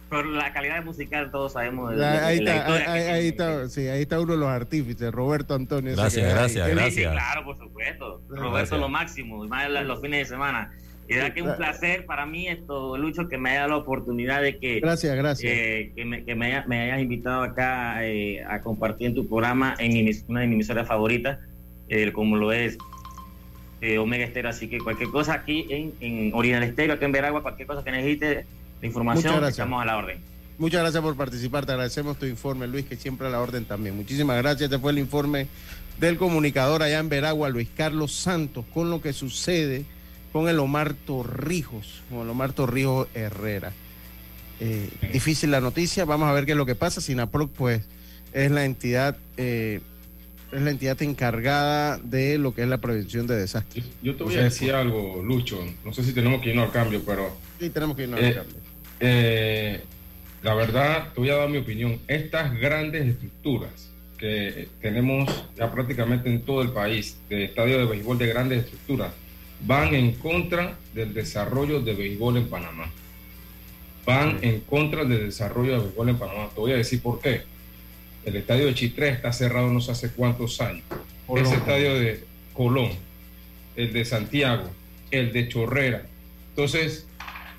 por la calidad musical todos sabemos ahí, está, ahí, está, sí, ahí está uno de los artífices, Roberto Antonio. Gracias, gracias, gracias. claro, por supuesto. Roberto lo máximo, y más los fines de semana. Y verdad que es un placer para mí esto, Lucho, que me haya dado la oportunidad de que... Gracias, gracias. Eh, que me, que me, hayas invitado acá eh, a compartir en tu programa en una de mis emisoras favoritas, como lo es eh, Omega Estero. Así que cualquier cosa aquí en, en Original Estero, aquí en Veragua, cualquier cosa que necesites información, estamos a la orden. Muchas gracias por participar, te agradecemos tu informe, Luis, que siempre a la orden también. Muchísimas gracias, este fue el informe del comunicador allá en Veragua, Luis Carlos Santos, con lo que sucede con el Omar Torrijos, con el Omar Torrijos Herrera. Eh, difícil la noticia, vamos a ver qué es lo que pasa. Sinaproc, pues, es la entidad eh, es la entidad encargada de lo que es la prevención de desastres. Yo te voy a decir algo, Lucho. No sé si tenemos que irnos al cambio, pero. Sí, tenemos que irnos al Eh, cambio. Eh, la verdad, te voy a dar mi opinión. Estas grandes estructuras que tenemos ya prácticamente en todo el país, de estadio de béisbol de grandes estructuras, van en contra del desarrollo de béisbol en Panamá. Van en contra del desarrollo de béisbol en Panamá. Te voy a decir por qué. El estadio de Chitré está cerrado no sé hace cuántos años. Colón. Ese estadio de Colón, el de Santiago, el de Chorrera. Entonces,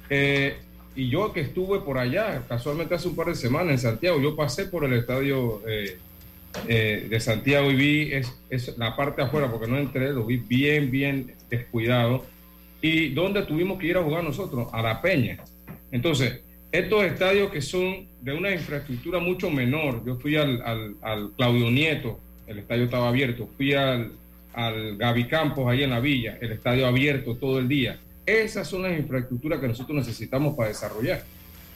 eh, y yo que estuve por allá, casualmente hace un par de semanas en Santiago, yo pasé por el estadio eh, eh, de Santiago y vi es, es la parte afuera, porque no entré, lo vi bien, bien descuidado. ¿Y dónde tuvimos que ir a jugar nosotros? A La Peña. Entonces, estos estadios que son de una infraestructura mucho menor, yo fui al, al- al Claudio Nieto, el estadio estaba abierto, fui al, al Gaby Campos ahí en la villa, el estadio abierto todo el día. Esas son las infraestructuras que nosotros necesitamos para desarrollar.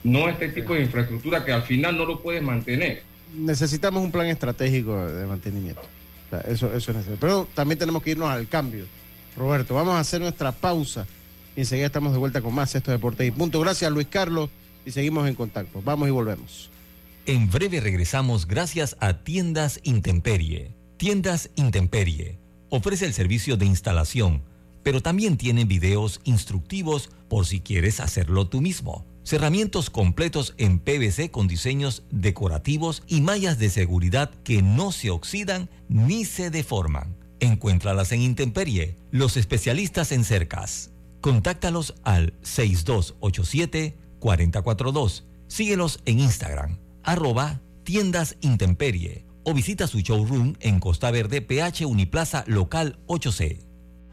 No este tipo de infraestructura que al final no lo puedes mantener. Necesitamos un plan estratégico de mantenimiento. O sea, eso, eso es necesario. Pero también tenemos que irnos al cambio. Roberto, vamos a hacer nuestra pausa y enseguida estamos de vuelta con más Esto Deportes y Punto. Gracias, Luis Carlos, y seguimos en contacto. Vamos y volvemos. En breve regresamos gracias a Tiendas Intemperie. Tiendas Intemperie ofrece el servicio de instalación, pero también tiene videos instructivos por si quieres hacerlo tú mismo. Cerramientos completos en PVC con diseños decorativos y mallas de seguridad que no se oxidan ni se deforman. Encuéntralas en Intemperie, los especialistas en cercas. Contáctalos al 6287-4042. Síguelos en Instagram, arroba tiendas intemperie o visita su showroom en Costa Verde, PH Uniplaza Local 8C.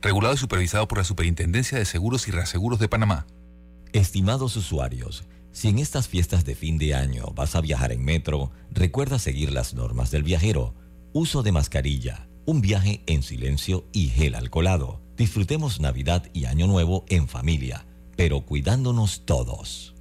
Regulado y supervisado por la Superintendencia de Seguros y Reaseguros de Panamá. Estimados usuarios, si en estas fiestas de fin de año vas a viajar en metro, recuerda seguir las normas del viajero. Uso de mascarilla, un viaje en silencio y gel alcoholado. Disfrutemos Navidad y Año Nuevo en familia, pero cuidándonos todos.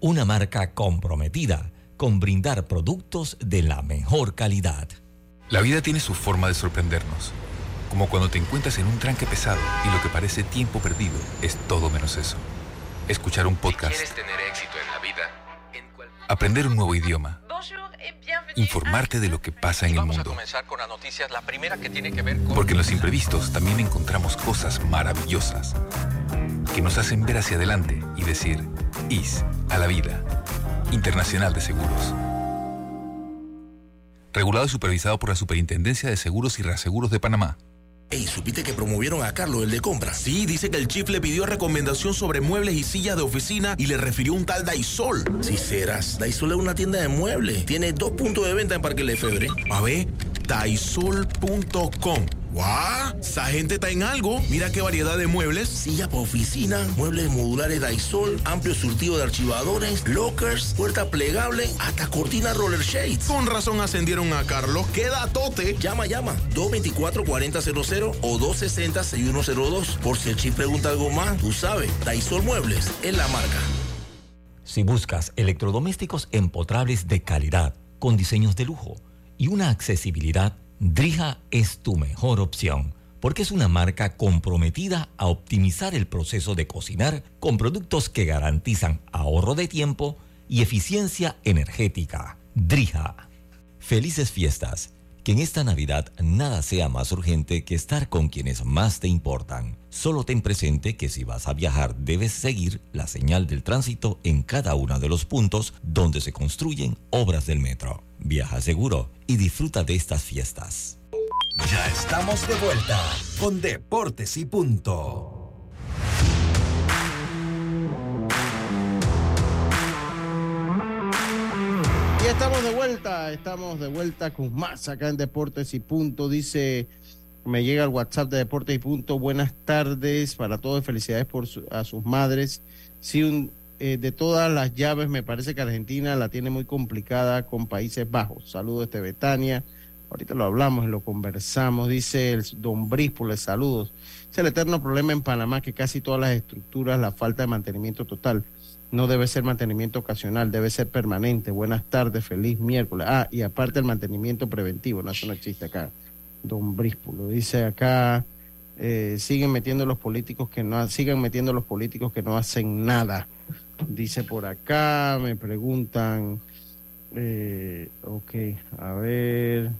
una marca comprometida con brindar productos de la mejor calidad. La vida tiene su forma de sorprendernos. Como cuando te encuentras en un tranque pesado y lo que parece tiempo perdido es todo menos eso. Escuchar un podcast, ¿Quieres tener éxito en la vida? En cual- aprender un nuevo idioma, informarte de lo que pasa en el mundo. comenzar con las noticias. La primera que tiene que ver con... Porque en los imprevistos también encontramos cosas maravillosas que nos hacen ver hacia adelante y decir, IS a la vida. Internacional de Seguros. Regulado y supervisado por la Superintendencia de Seguros y Reaseguros de Panamá. Ey, ¿supiste que promovieron a Carlos, el de compra? Sí, dice que el chief le pidió recomendación sobre muebles y sillas de oficina y le refirió un tal Daisol. Si serás, Daisol es una tienda de muebles. Tiene dos puntos de venta en Parque Lefebvre. A ver, daisol.com. ¡Guau! Esa gente está en algo. Mira qué variedad de muebles. Silla para oficina, muebles modulares Daisol, amplio surtido de archivadores, lockers, puerta plegable, hasta cortina roller shades. Con razón ascendieron a Carlos. ¡Queda tote! Llama, llama. 224-4000 o 260-6102. Por si el chip pregunta algo más, tú sabes. Daisol Muebles es la marca. Si buscas electrodomésticos empotrables de calidad, con diseños de lujo y una accesibilidad, Drija es tu mejor opción, porque es una marca comprometida a optimizar el proceso de cocinar con productos que garantizan ahorro de tiempo y eficiencia energética. Drija. Felices fiestas. Que en esta Navidad nada sea más urgente que estar con quienes más te importan. Solo ten presente que si vas a viajar debes seguir la señal del tránsito en cada uno de los puntos donde se construyen obras del metro. Viaja seguro y disfruta de estas fiestas. Ya estamos de vuelta con Deportes y Punto. Y estamos de vuelta, estamos de vuelta con más acá en Deportes y Punto. Dice, me llega el WhatsApp de Deportes y Punto. Buenas tardes para todos, felicidades por su- a sus madres. Sí, un, eh, de todas las llaves, me parece que Argentina la tiene muy complicada con Países Bajos. Saludos desde Betania. Ahorita lo hablamos y lo conversamos. Dice el Don Bríspole, saludos. Es el eterno problema en Panamá que casi todas las estructuras, la falta de mantenimiento total. No debe ser mantenimiento ocasional, debe ser permanente. Buenas tardes, feliz miércoles. Ah, y aparte el mantenimiento preventivo, no, eso no existe acá. Don Bríspulo dice acá, eh, siguen metiendo los políticos que no, sigan metiendo los políticos que no hacen nada. Dice por acá, me preguntan, eh, ok, a ver,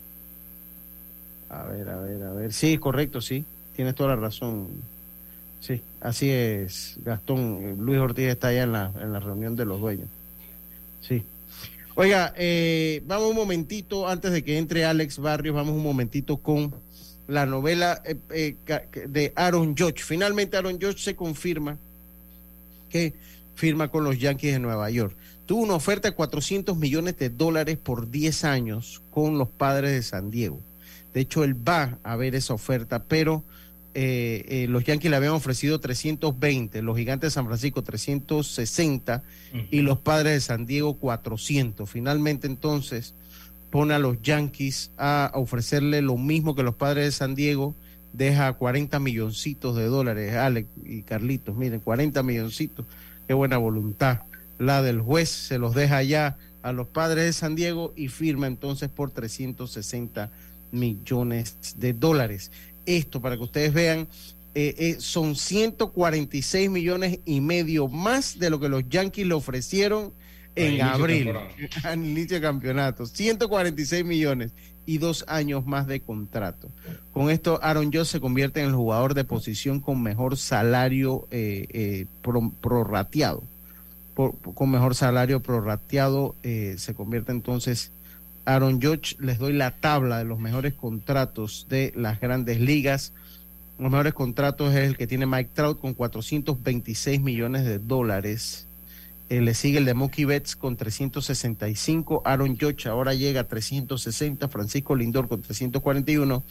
a ver, a ver, a ver. Sí, correcto, sí, tienes toda la razón. Sí, así es, Gastón. Eh, Luis Ortiz está allá en la, en la reunión de los dueños. Sí. Oiga, eh, vamos un momentito, antes de que entre Alex Barrios, vamos un momentito con la novela eh, eh, de Aaron Judge. Finalmente Aaron Judge se confirma que firma con los Yankees de Nueva York. Tuvo una oferta de 400 millones de dólares por 10 años con los padres de San Diego. De hecho, él va a ver esa oferta, pero eh, eh, los Yankees le habían ofrecido 320, los Gigantes de San Francisco 360 y los Padres de San Diego 400. Finalmente entonces pone a los Yankees a ofrecerle lo mismo que los Padres de San Diego, deja 40 milloncitos de dólares, Alex y Carlitos, miren, 40 milloncitos, qué buena voluntad. La del juez se los deja ya a los Padres de San Diego y firma entonces por 360 millones de dólares. Esto para que ustedes vean, eh, eh, son 146 millones y medio más de lo que los Yankees le ofrecieron en abril, al inicio de campeonato. 146 millones y dos años más de contrato. Con esto, Aaron Jones se convierte en el jugador de posición con mejor salario eh, pro- prorrateado. Por- con mejor salario prorrateado se convierte entonces Aaron Judge. Les doy la tabla de los mejores contratos de las grandes ligas. Los mejores contratos es el que tiene Mike Trout con 426 millones de dólares. Eh, le sigue el de Mookie Betts con 365. Aaron Judge ahora llega a 360. Francisco Lindor con 341.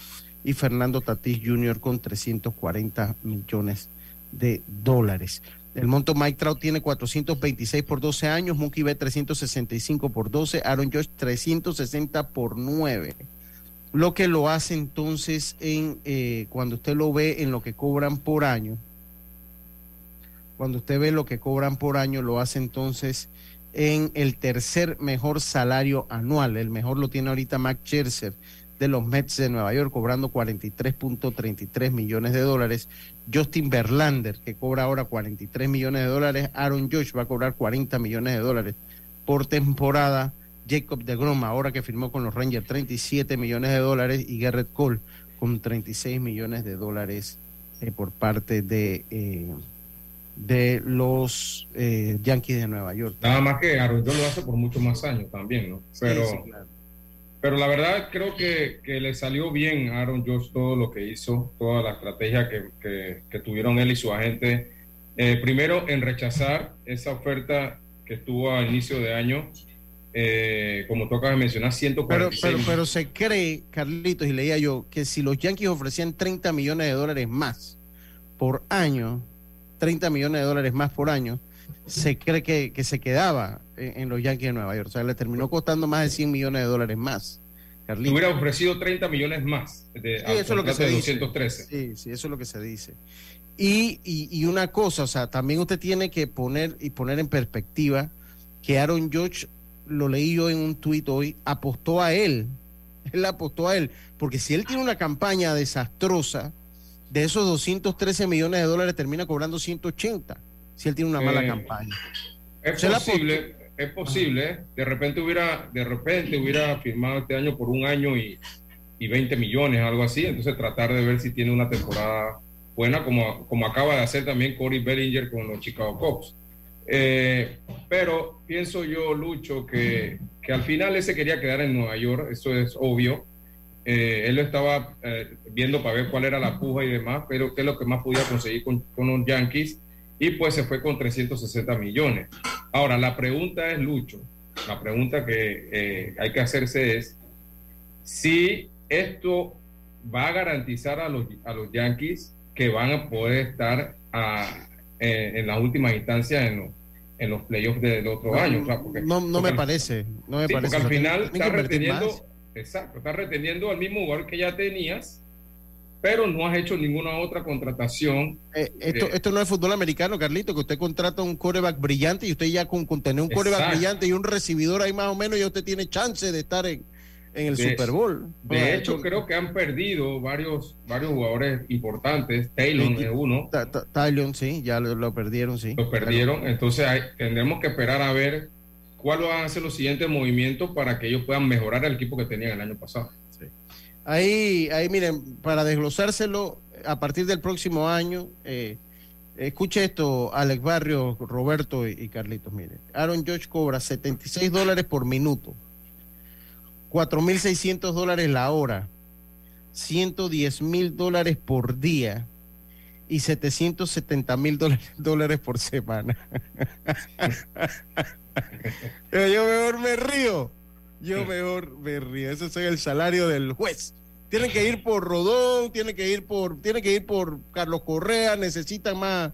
Y Fernando Tatís Jr. con 340 millones de dólares. El monto Mike Trout tiene 426 por 12 años, Mookie Betts 365 por 12, Aaron Judge 360 por 9. Lo que lo hace entonces en eh, cuando usted lo ve en lo que cobran por año, cuando usted ve lo que cobran por año, lo hace entonces en el tercer mejor salario anual. El mejor lo tiene ahorita Mac Scherzer de los Mets de Nueva York, cobrando 43.33 millones de dólares. Justin Verlander, que cobra ahora 43 millones de dólares. Aaron Josh va a cobrar 40 millones de dólares por temporada. Jacob de Grom, ahora que firmó con los Rangers, 37 millones de dólares. Y Garrett Cole con 36 millones de dólares eh, por parte de, eh, de los eh, Yankees de Nueva York. Nada más que Aaron Jones lo hace por muchos más años también, ¿no? Pero, Sí, sí, claro. Pero la verdad creo que, que le salió bien a Aaron Jones todo lo que hizo, toda la estrategia que, que- que tuvieron él y su agente. Eh, primero, en rechazar esa oferta que estuvo a inicio de año eh, como de mencionar, Pero, 146 pero, pero se cree, Carlitos, y leía yo, que si los Yankees ofrecían 30 millones de dólares más por año, 30 millones de dólares más por año, se cree que, que se quedaba en, en los Yankees de Nueva York. O sea, le terminó costando más de 100 millones de dólares más. Carlitos. hubiera ofrecido 30 millones más de, Sí, eso es lo que se dice. 213. Sí, sí, eso es lo que se dice. Y, y, y una cosa, o sea, también usted tiene que poner y poner en perspectiva que Aaron George, lo leí yo en un tuit hoy, apostó a él. Él apostó a él. Porque si él tiene una campaña desastrosa, de esos 213 millones de dólares termina cobrando 180. Si él tiene una mala Eh, campaña. Es Se la posible, es posible. ¿eh? De repente hubiera, de repente hubiera firmado este año por un año y, y 20 millones, algo así. Entonces tratar de ver si tiene una temporada buena, como, como acaba de hacer también Corey Bellinger con los Chicago Cubs. Eh, pero pienso yo, Lucho, que, que al final él se quería quedar en Nueva York, eso es obvio. Eh, él lo estaba eh, viendo para ver cuál era la puja y demás, pero qué es lo que más podía conseguir con, con los Yankees y pues se fue con 360 millones. Ahora, la pregunta es, Lucho, la pregunta que eh, hay que hacerse es si esto va a garantizar a los, a los Yankees que van a poder estar a- en, en las últimas instancias en los, en los playoffs del otro año. o sea, porque- no no porque me al- parece. No me Sí, parece. porque al final invertir reteniendo, exacto, estás reteniendo al mismo jugador que ya tenías, pero no has hecho ninguna otra contratación. Eh, esto, Eh, esto no es fútbol americano, Carlito, que usted contrata un coreback brillante y usted ya con, con tener un coreback brillante y un recibidor ahí más o menos, ya usted tiene chance de estar en, en el De- Super Bowl. De hecho, esto- creo que han perdido varios, varios jugadores importantes. Taylor es uno, Ta- Ta- Tylon, sí, ya lo, lo perdieron, sí. lo perdieron. Entonces hay- tendremos que esperar a ver cuáles van a ser los siguientes movimientos para que ellos puedan mejorar el equipo que tenían el año pasado. Ahí, ahí miren, para desglosárselo, a partir del próximo año, eh, escuche esto, Alex Barrio, Roberto y, Carlitos, miren. Aaron George cobra 76 dólares por minuto, 4.600 dólares la hora, 110 mil dólares por día y 770 mil dólares, por semana. Yo mejor me río. Yo mejor me río. Ese es el salario del juez. Tienen que ir por Rodón, tienen que ir por, tienen que ir por Carlos Correa, necesitan más,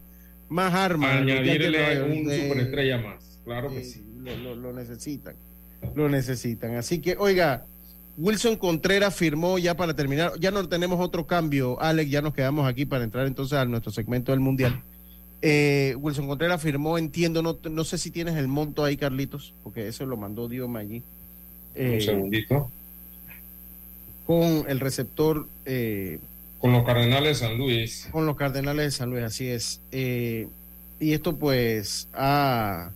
más armas. Añadirle no un eh, superestrella más. Claro que eh, sí. Lo, lo- lo necesitan. Lo necesitan. Así que, oiga, Wilson Contreras firmó ya para terminar. Ya no tenemos otro cambio, Alex. Ya nos quedamos aquí para entrar entonces a nuestro segmento del Mundial. Eh, Wilson Contreras firmó, entiendo, no, no sé si tienes el monto ahí, Carlitos, porque eso lo mandó Dioma allí. Eh, Un segundito. con el receptor eh, Con los Cardenales de San Luis. con los Cardenales de San Luis, así es. Eh, y esto pues ha,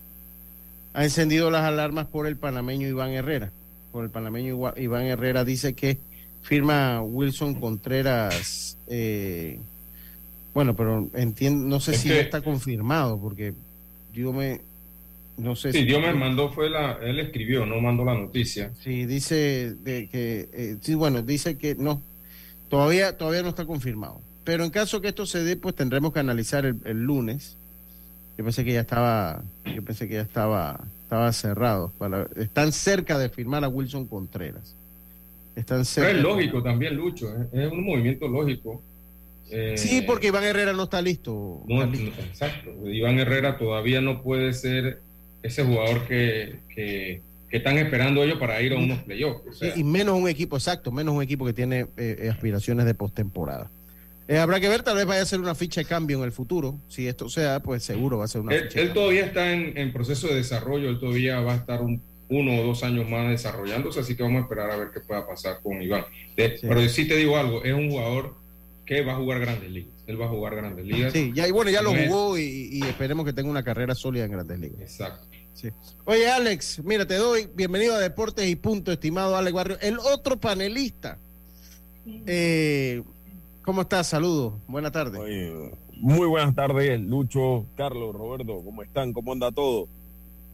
ha encendido las alarmas por el panameño Iván Herrera. Por el panameño Iván Herrera dice que firma Wilson Contreras. eh, bueno, pero entiendo, no sé Es si que- ya está confirmado, porque yo me, no sé Sí, si Dios me mandó, fue la, él escribió, no mandó la noticia. Sí, dice de que, eh, sí, bueno, dice que no, todavía, todavía no está confirmado. Pero en caso que esto se dé, pues tendremos que analizar el, el lunes. Yo pensé que ya estaba, yo pensé que ya estaba, estaba cerrado. Para, están cerca de firmar a Wilson Contreras. Están Pero cerca. es lógico también, Lucho, es, es un movimiento lógico. Eh, Sí, porque Iván Herrera no está listo. no, Carlitos. no, exacto. Iván Herrera todavía no puede ser ese jugador que, que, que están esperando ellos para ir a unos playoffs. O sea, y, y menos un equipo, exacto, menos un equipo que tiene eh, eh, aspiraciones de postemporada. Eh, habrá que ver, tal vez vaya a ser una ficha de cambio en el futuro. Si esto sea, pues seguro va a ser una él, ficha de él cambio. todavía está en, en proceso de desarrollo, él todavía va a estar un- uno o dos años más desarrollándose, así que vamos a esperar a ver qué pueda pasar con Iván. De- Sí. Pero sí te digo algo, es un jugador que va a jugar grandes ligas. Él va a jugar grandes ligas. Sí, ya, y bueno, ya lo jugó y, y esperemos que tenga una carrera sólida en Grandes Ligas. Exacto. Oye, Alex, mira, te doy bienvenido a Deportes y Punto, estimado Alex Barrio. El otro panelista. Eh, ¿Cómo estás? Saludos. Buenas tardes. Muy buenas tardes, Lucho, Carlos, Roberto, ¿cómo están? ¿Cómo anda todo?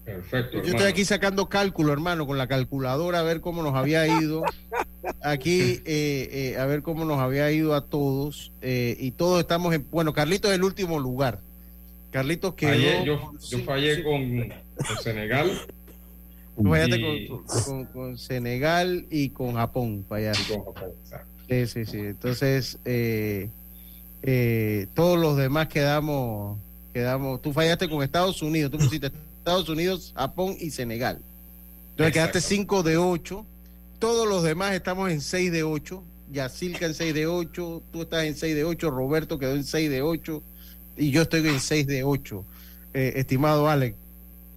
Perfecto. Yo hermano. estoy aquí sacando cálculo, hermano, con la calculadora a ver cómo nos había ido. Aquí, eh, eh, a ver cómo nos había ido a todos. eh, y todos estamos en. Bueno, Carlitos es el último lugar. Carlitos quedó. Fallé, yo, yo fallé con, con Senegal. Tú fallaste Y- con, con- con Senegal y con Japón. Fallaste. Sí, sí, sí. Entonces, eh, eh, todos los demás quedamos, quedamos. Tú fallaste con Estados Unidos. Tú pusiste Estados Unidos, Japón y Senegal. Entonces quedaste Exacto. 5 de 8. Todos los demás estamos en 6 de 8. Yacilca en 6 de 8. Tú estás en 6 de 8. Roberto quedó en 6 de 8. Y yo estoy en 6 de 8. Eh, estimado Alex.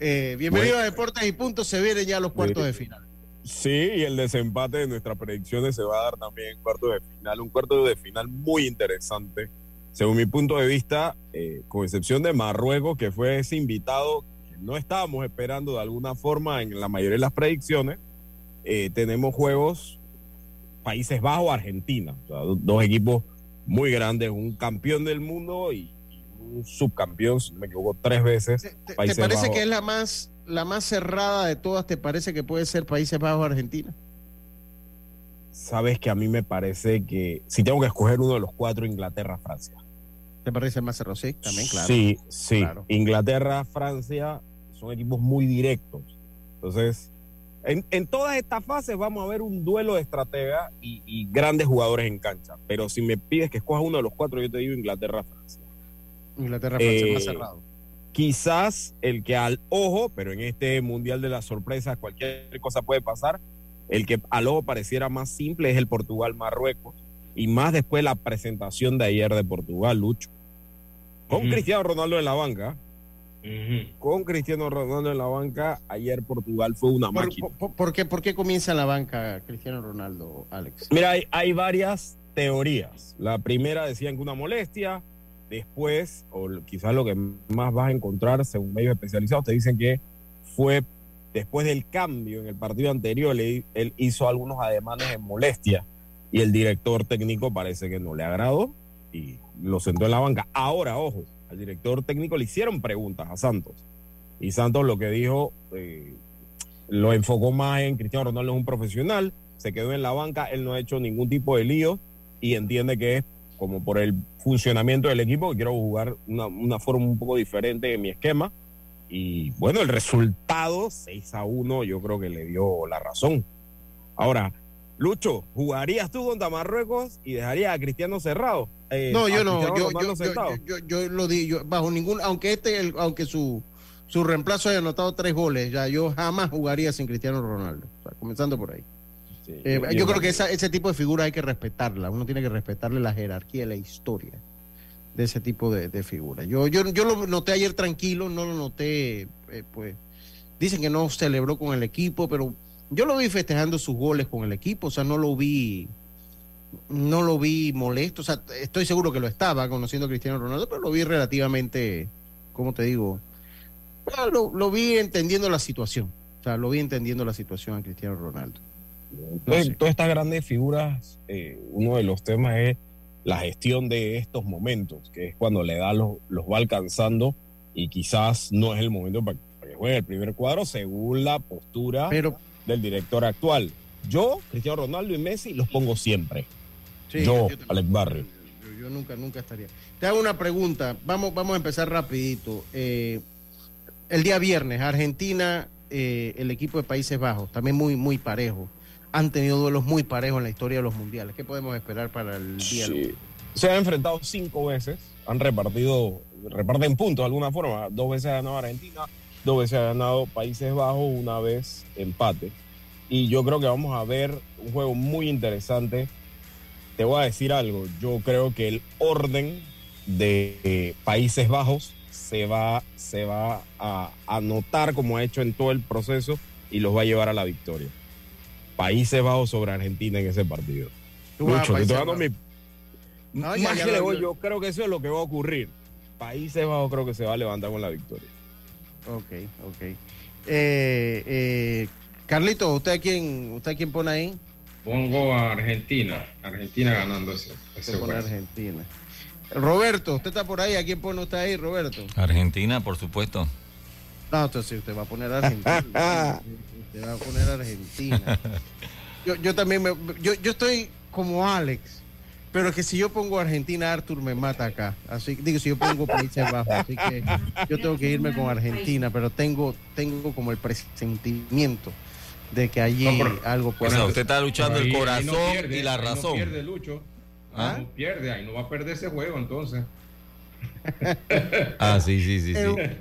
Eh, bienvenido Bueno. a Deportes y Puntos. Se vienen ya los cuartos de final. Sí, y el desempate de nuestras predicciones se va a dar también en cuarto de final. Un cuarto de final muy interesante. Según mi punto de vista, eh, con excepción de Marruecos, que fue ese invitado no estábamos esperando de alguna forma en la mayoría de las predicciones, eh, tenemos juegos Países Bajos, Argentina. O sea, do- dos equipos muy grandes, un campeón del mundo y, y un subcampeón, si no me equivoco, tres veces. ¿Te, parece Bajos. que es la más la más cerrada de todas? ¿Te parece que puede ser Países Bajos Argentina? Sabes que a mí me parece que si tengo que escoger uno de los cuatro, Inglaterra, Francia. ¿Te parece más cerrado? Sí, también, claro. Sí, sí. Claro. Inglaterra, Francia son equipos muy directos. Entonces, en, en todas estas fases vamos a ver un duelo de estratega y, y grandes jugadores en cancha. Pero si me pides que escoja uno de los cuatro, yo te digo Inglaterra, Francia. Inglaterra, Francia, Eh, más cerrado. Quizás el que al ojo, pero en este Mundial de las Sorpresas cualquier cosa puede pasar, el que al ojo pareciera más simple es el Portugal-Marruecos. Y más después la presentación de ayer de Portugal, Lucho. Con. Cristiano Ronaldo en la banca. Con Cristiano Ronaldo en la banca, ayer Portugal fue una ¿Por, máquina. por- por qué, ¿Por qué comienza la banca Cristiano Ronaldo, Alex? Mira, hay, hay varias teorías. La primera decían que una molestia, después, o quizás lo que más vas a encontrar según medios especializados, te dicen que fue después del cambio en el partido anterior, le- él hizo algunos ademanes de molestia y el director técnico parece que no le agradó y lo sentó en la banca. Ahora, ojo, al director técnico le hicieron preguntas a Santos y Santos lo que dijo eh, lo enfocó más en Cristiano Ronaldo es un profesional, se quedó en la banca, él no ha hecho ningún tipo de lío y entiende que es como por el funcionamiento del equipo, que quiero jugar una, una forma un poco diferente de mi esquema. Y bueno, el resultado 6 a 1 yo creo que le dio la razón. Ahora, Lucho, ¿jugarías tú contra Marruecos y dejarías a Cristiano cerrado? Eh, No, yo no. Yo, yo, yo, yo, lo di, yo, bajo ningún, aunque este, el- aunque su, su reemplazo haya anotado tres goles, ya yo jamás jugaría sin Cristiano Ronaldo. O sea, comenzando por ahí. Sí, Eh, yo- creo que esa- ese tipo de figuras hay que respetarla. Uno tiene que respetarle la jerarquía y la historia de ese tipo de, de figuras. Yo, yo, yo lo noté ayer tranquilo, no lo noté, eh, pues. Dicen que no celebró con el equipo, pero yo lo vi festejando sus goles con el equipo, o sea, no lo vi, no lo vi molesto, o sea, estoy seguro que lo estaba conociendo a Cristiano Ronaldo, pero lo vi relativamente, ¿cómo te digo? Ah, Lo, lo vi entendiendo la situación, o sea, lo vi entendiendo la situación a Cristiano Ronaldo. Entonces, todas estas grandes figuras, eh, uno de los temas es la gestión de estos momentos, que es cuando la edad los, los va alcanzando y quizás no es el momento para, para que juegue el primer cuadro según la postura Pero del director actual. Yo, Cristiano Ronaldo y Messi los pongo siempre. Sí, yo. Alex Barrio. Yo, yo nunca, nunca estaría. Te hago una pregunta. Vamos, vamos a empezar rapidito. Eh, el día viernes, Argentina, eh, el equipo de Países Bajos, también muy, muy parejo. Han tenido duelos muy parejos en la historia de los mundiales. ¿Qué podemos esperar para el día? Sí. Se han enfrentado cinco veces, han repartido, reparten puntos de alguna forma. Dos veces ganado Argentina, dos veces ha ganado Países Bajos, una vez empate. Y yo creo que vamos a ver un juego muy interesante. Te voy a decir algo, yo creo que el orden de eh, Países Bajos se va, se va a anotar como ha hecho en todo el proceso y los va a llevar a la victoria. Países Bajos sobre Argentina en ese partido. Mucho, te dando mi- No, ya, ya yo creo que eso es lo que va a ocurrir. Países Bajos creo que se va a levantar con la victoria. Ok, ok. Eh, eh, Carlito, ¿usted a quién, usted a quién pone ahí? Pongo a Argentina. Argentina ganando ese, ese pone juego. Argentina. Roberto, ¿usted está por ahí? ¿A quién pone usted ahí, Roberto? Argentina, por supuesto. No, entonces usted va a poner Argentina. usted va a poner Argentina. Yo, yo también me, yo, yo estoy como Alex. Pero es que si yo pongo Argentina, Arthur me mata acá. Así digo, si yo pongo Países Bajos, así que yo tengo que irme con Argentina, pero tengo, tengo como el presentimiento de que allí No, pero- algo O puede sea, usted está luchando el corazón no pierde, y la razón. No pierde Lucho. ¿Ah? No pierde, ahí no va a perder ese juego entonces. Ah, sí, sí, sí, sí. El,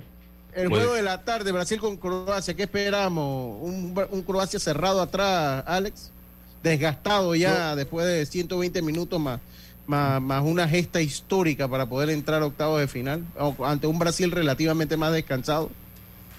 el juego de la tarde, Brasil con Croacia, ¿qué esperamos? ¿Un, un Croacia cerrado atrás, Alex? Desgastado ya después de 120 minutos más, más, más una gesta histórica para poder entrar a octavos de final, ante un Brasil relativamente más descansado.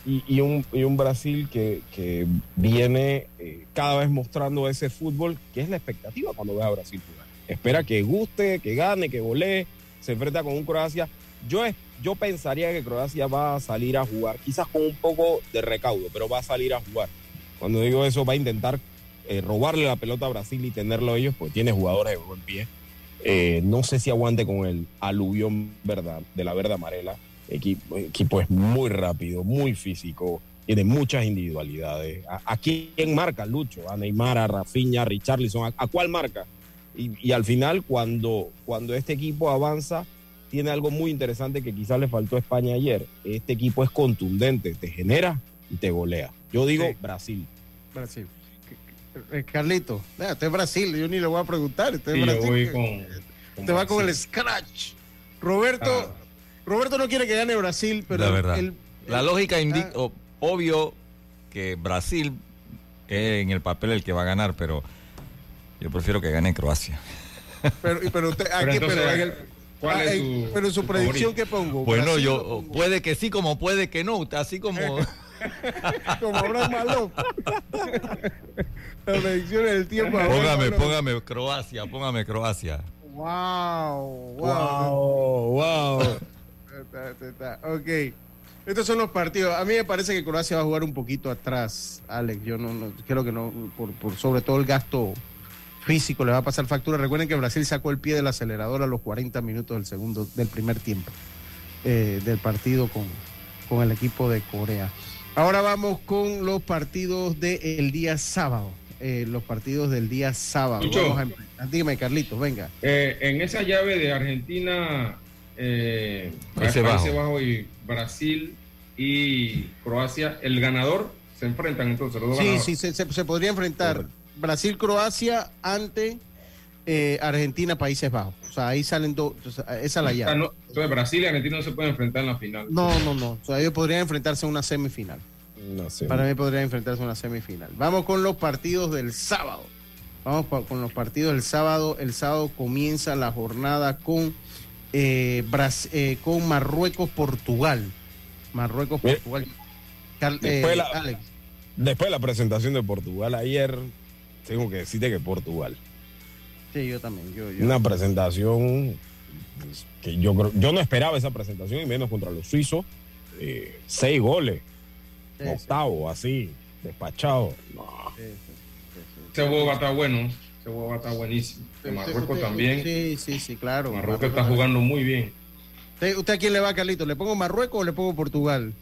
y, y un, y un Brasil que, que viene eh, cada vez mostrando ese fútbol que es la expectativa cuando ve a Brasil jugar. Espera que guste, que gane, que golee, se enfrenta con un Croacia. Yo, yo pensaría que Croacia va a salir a jugar, quizás con un poco de recaudo, pero va a salir a jugar. Cuando digo eso, va a intentar eh, robarle la pelota a Brasil y tenerlo ellos, porque tiene jugadores de buen pie. Eh, no sé si aguante con el aluvión verdad, de la verde amarela. Equipo, equipo es muy rápido, muy físico, tiene muchas individualidades. ¿A, a quién marca Lucho? A Neymar, a Rafinha, a Richarlison, ¿a, a cuál marca? Y, y al final, cuando, cuando este equipo avanza, tiene algo muy interesante que quizás le faltó a España ayer. Este equipo es contundente, te genera y te golea. Yo digo Sí. Brasil. Brasil. Eh, Carlito, vea, este es Brasil, yo ni le voy a preguntar. Este es Sí, yo Brasil, voy que- con. te va con el scratch. Roberto, Ah. Roberto no quiere que gane Brasil, pero La verdad. el- La lógica indica, ah, o- obvio que Brasil es en el papel el que va a ganar, pero yo prefiero que gane Croacia. pero, pero usted, ¿a Pero qué? entonces, Pero en el- ¿cuál ah, es su- pero en su su predicción, favorito? ¿qué pongo? Bueno, Brasil yo pongo puede que sí, como puede que no, así como como Abraham Maló. La predicción del tiempo. Abraham póngame, póngame Croacia, póngame Croacia. Wow, wow. Wow, wow. Está, está, está. Ok. Estos son los partidos. A mí me parece que Croacia va a jugar un poquito atrás, Alex. Yo no, no- creo que no, por, por sobre todo el gasto físico le va a pasar factura. Recuerden que Brasil sacó el pie del acelerador a los 40 minutos del segundo, del primer tiempo eh, del partido con, con el equipo de Corea. Ahora vamos con los partidos del día sábado. Eh, los partidos del día sábado. Lucho. Vamos a. Dime, Carlitos, venga. Eh, en esa llave de Argentina, eh, Países Bajos. Bajos y Brasil y Croacia, el ganador se enfrentan entonces los dos Sí, ganadores. sí, se, se- se podría enfrentar Brasil-Croacia ante eh, Argentina-Países Bajos. O sea, ahí salen dos. o sea, esa es la O sea, llave. Ah, no- entonces Brasil y Argentina no se pueden enfrentar en la final. No, no, no. O sea, ellos podrían enfrentarse a una semifinal. No sé. Para mí podrían enfrentarse a una semifinal. Vamos con los partidos del sábado. Vamos con los partidos del sábado. El sábado comienza la jornada con, eh, Bras- eh, con Marruecos-Portugal. Marruecos-Portugal. Car- eh, Después la- Alex. Después de la presentación de Portugal ayer, tengo que decirte que Portugal. Sí, yo también. Yo, yo. Una presentación pues, que yo creo- yo no esperaba esa presentación y menos contra los suizos. Eh, seis goles, Sí, sí, octavo, así, despachado. No. sí, sí, sí, sí. Ese juego va a estar bueno. Ese juego va a estar buenísimo. De Marruecos también. Sí, sí, sí, claro. Marruecos está jugando muy bien. ¿Usted, usted a quién le va, Carlito? ¿Le pongo Marruecos o le pongo Portugal?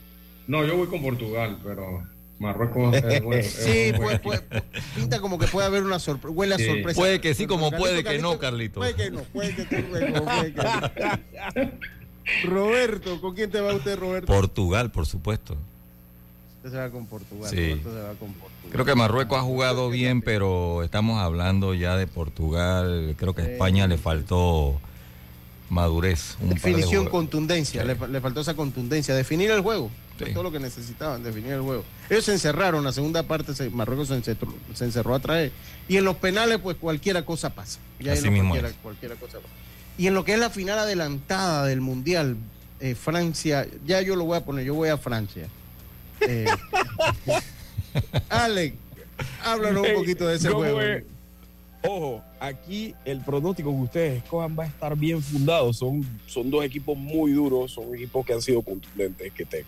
No, yo voy con Portugal, pero Marruecos es bueno. Sí, un buen pues, equipo. pues, pinta como que puede haber una sorpresa. Huele a Sí. sorpresa. Puede que sí, como Carlito, puede que no, Carlito. Puede que no, puede que tú, puede que no. Roberto, ¿con quién te va usted, Roberto? Portugal, por supuesto. Usted se va con Portugal. Sí. Roberto se va con Portugal. Creo que Marruecos ha jugado bien, pero estamos hablando ya de Portugal. Creo que a Sí. España le faltó madurez. Un de Definición, contundencia. Sí. Le, fa- le faltó esa contundencia. Definir el juego. Sí. Es todo lo que necesitaban, definir el juego. Ellos se encerraron. La segunda parte, se- Marruecos se encerró, se encerró a traer. Y en los penales, pues cualquiera cosa pasa. Ya Así en lo mismo cualquiera, es. cualquiera cosa pasa. Y en lo que es la final adelantada del Mundial, eh, Francia, ya yo lo voy a poner, yo voy a Francia. Eh, Alex, háblanos un poquito de ese ¿cómo juego. es? Ojo, aquí el pronóstico que ustedes escojan va a estar bien fundado. Son, son dos equipos muy duros, son equipos que han sido contundentes, que,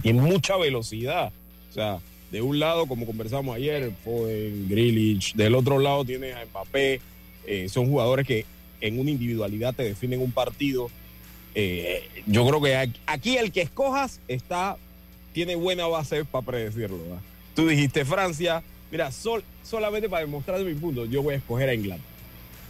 tienen mucha velocidad. O sea, de un lado, como conversamos ayer, Foden, Grealish, del otro lado tienes a Mbappé. Eh, son jugadores que en una individualidad te definen un partido. Eh, yo creo que aquí- el que escojas está tiene buena base para predecirlo. Tú dijiste Francia, mira, sol, solamente para demostrar mi punto, yo voy a escoger a Inglaterra.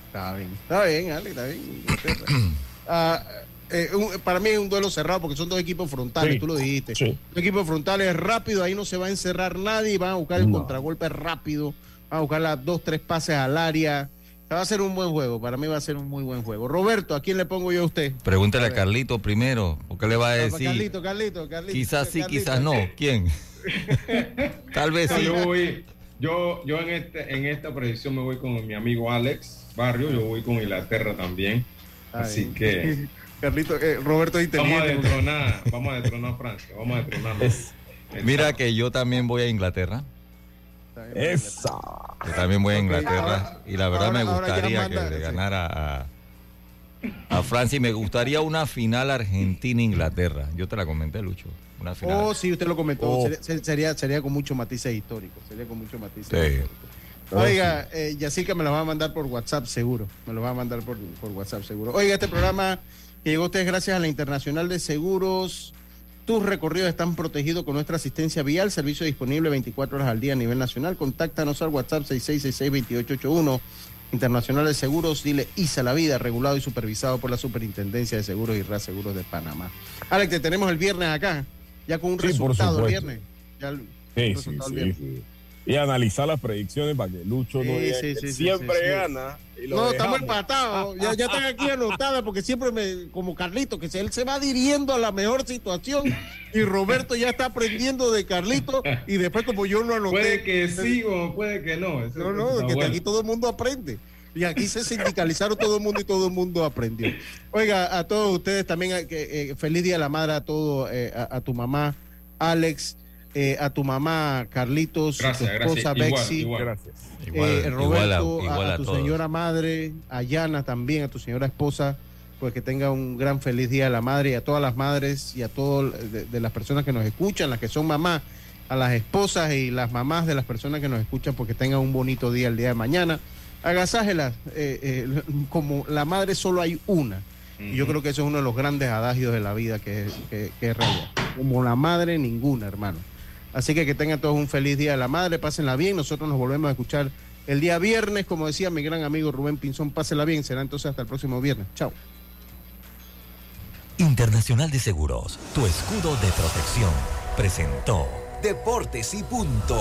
Está bien, está bien, Ale, está bien. Ah, eh, un- para mí es un duelo cerrado porque son dos equipos frontales, Sí, tú lo dijiste. sí. Dos equipos frontales rápido, ahí no se va a encerrar nadie y van a buscar el No. contragolpe rápido, van a buscar las dos, tres pases al área. Va a ser un buen juego, para mí va a ser un muy buen juego. Roberto, ¿a quién le pongo yo a usted? Pregúntale A a. Carlito primero, porque le va a decir. Carlito, Carlito, Carlito. Quizás sí, Carlito. quizás no. ¿Quién? Tal vez sí. yo voy, yo, yo en, este, en esta predicción me voy con mi amigo Alex Barrio, yo voy con Inglaterra también. Así que Carlito, eh, Roberto es vamos a detronar, vamos a detronar a Francia, vamos a detronar. Mira que yo también voy a Inglaterra. Esa. Yo también voy a Inglaterra. ahora- y la verdad ahora- me gustaría manda- que le sí. ganara a, a Francia y me gustaría una final Argentina-Inglaterra. Yo te la comenté, Lucho. Una final. Oh, sí, usted lo comentó. Oh. Sería, ser- sería, sería con muchos matices históricos. Sería con muchos matices Sí. históricos. Oh, Oiga, eh, Yacica me lo va a mandar por WhatsApp seguro. Me lo va a mandar por, por WhatsApp seguro. Oiga, este programa que llegó a ustedes gracias a la Internacional de Seguros. Tus recorridos están protegidos con nuestra asistencia vial, servicio disponible 24 horas al día a nivel nacional. Contáctanos al WhatsApp 6666-2881. Internacional de Seguros, dile ISA la vida, regulado y supervisado por la Superintendencia de Seguros y Reaseguros de Panamá. Alex, te tenemos el viernes acá, ya con un Sí, resultado el viernes. Ya el- Sí, resultado el sí, viernes. sí. Y analizar las predicciones para que Lucho no diga siempre sí, sí. gana. y lo No, estamos dejamos. empatados. Ya, ya están aquí anotadas porque siempre me, como Carlito, que se- él se va dirigiendo a la mejor situación y Roberto ya está aprendiendo de Carlito y después como yo no anoté. Puede que sí o puede que no. Eso- No, no, está que bueno. aquí todo el mundo aprende. Y aquí se sindicalizaron todo el mundo y todo el mundo aprendió. Oiga, a todos ustedes también, eh, eh, feliz Día de la Madre a todo, eh, a, a tu mamá, Alex, eh, a tu mamá, Carlitos, Gracias, tu esposa, gracias. Igual, Bexy. igual. Gracias. Igual, Eh, igual a, Roberto, a, igual a a tu todos. señora madre, a Yana también, a tu señora esposa, pues que tenga un gran feliz día de la madre y a todas las madres y a todas de, de las personas que nos escuchan, las que son mamás, a las esposas y las mamás de las personas que nos escuchan, porque tengan un bonito día el día de mañana. Agasájelas, eh, eh, como la madre solo hay una. Y yo creo que eso es uno de los grandes adagios de la vida que es, que, que es realidad. Como la madre, ninguna, hermano. Así que que tengan todos un feliz día de la madre, pásenla bien. Nosotros nos volvemos a escuchar el día viernes, como decía mi gran amigo Rubén Pinzón, pásenla bien. Será entonces hasta el próximo viernes. Chao. Internacional de Seguros, tu escudo de protección, presentó. Deportes y punto.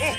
ほっ!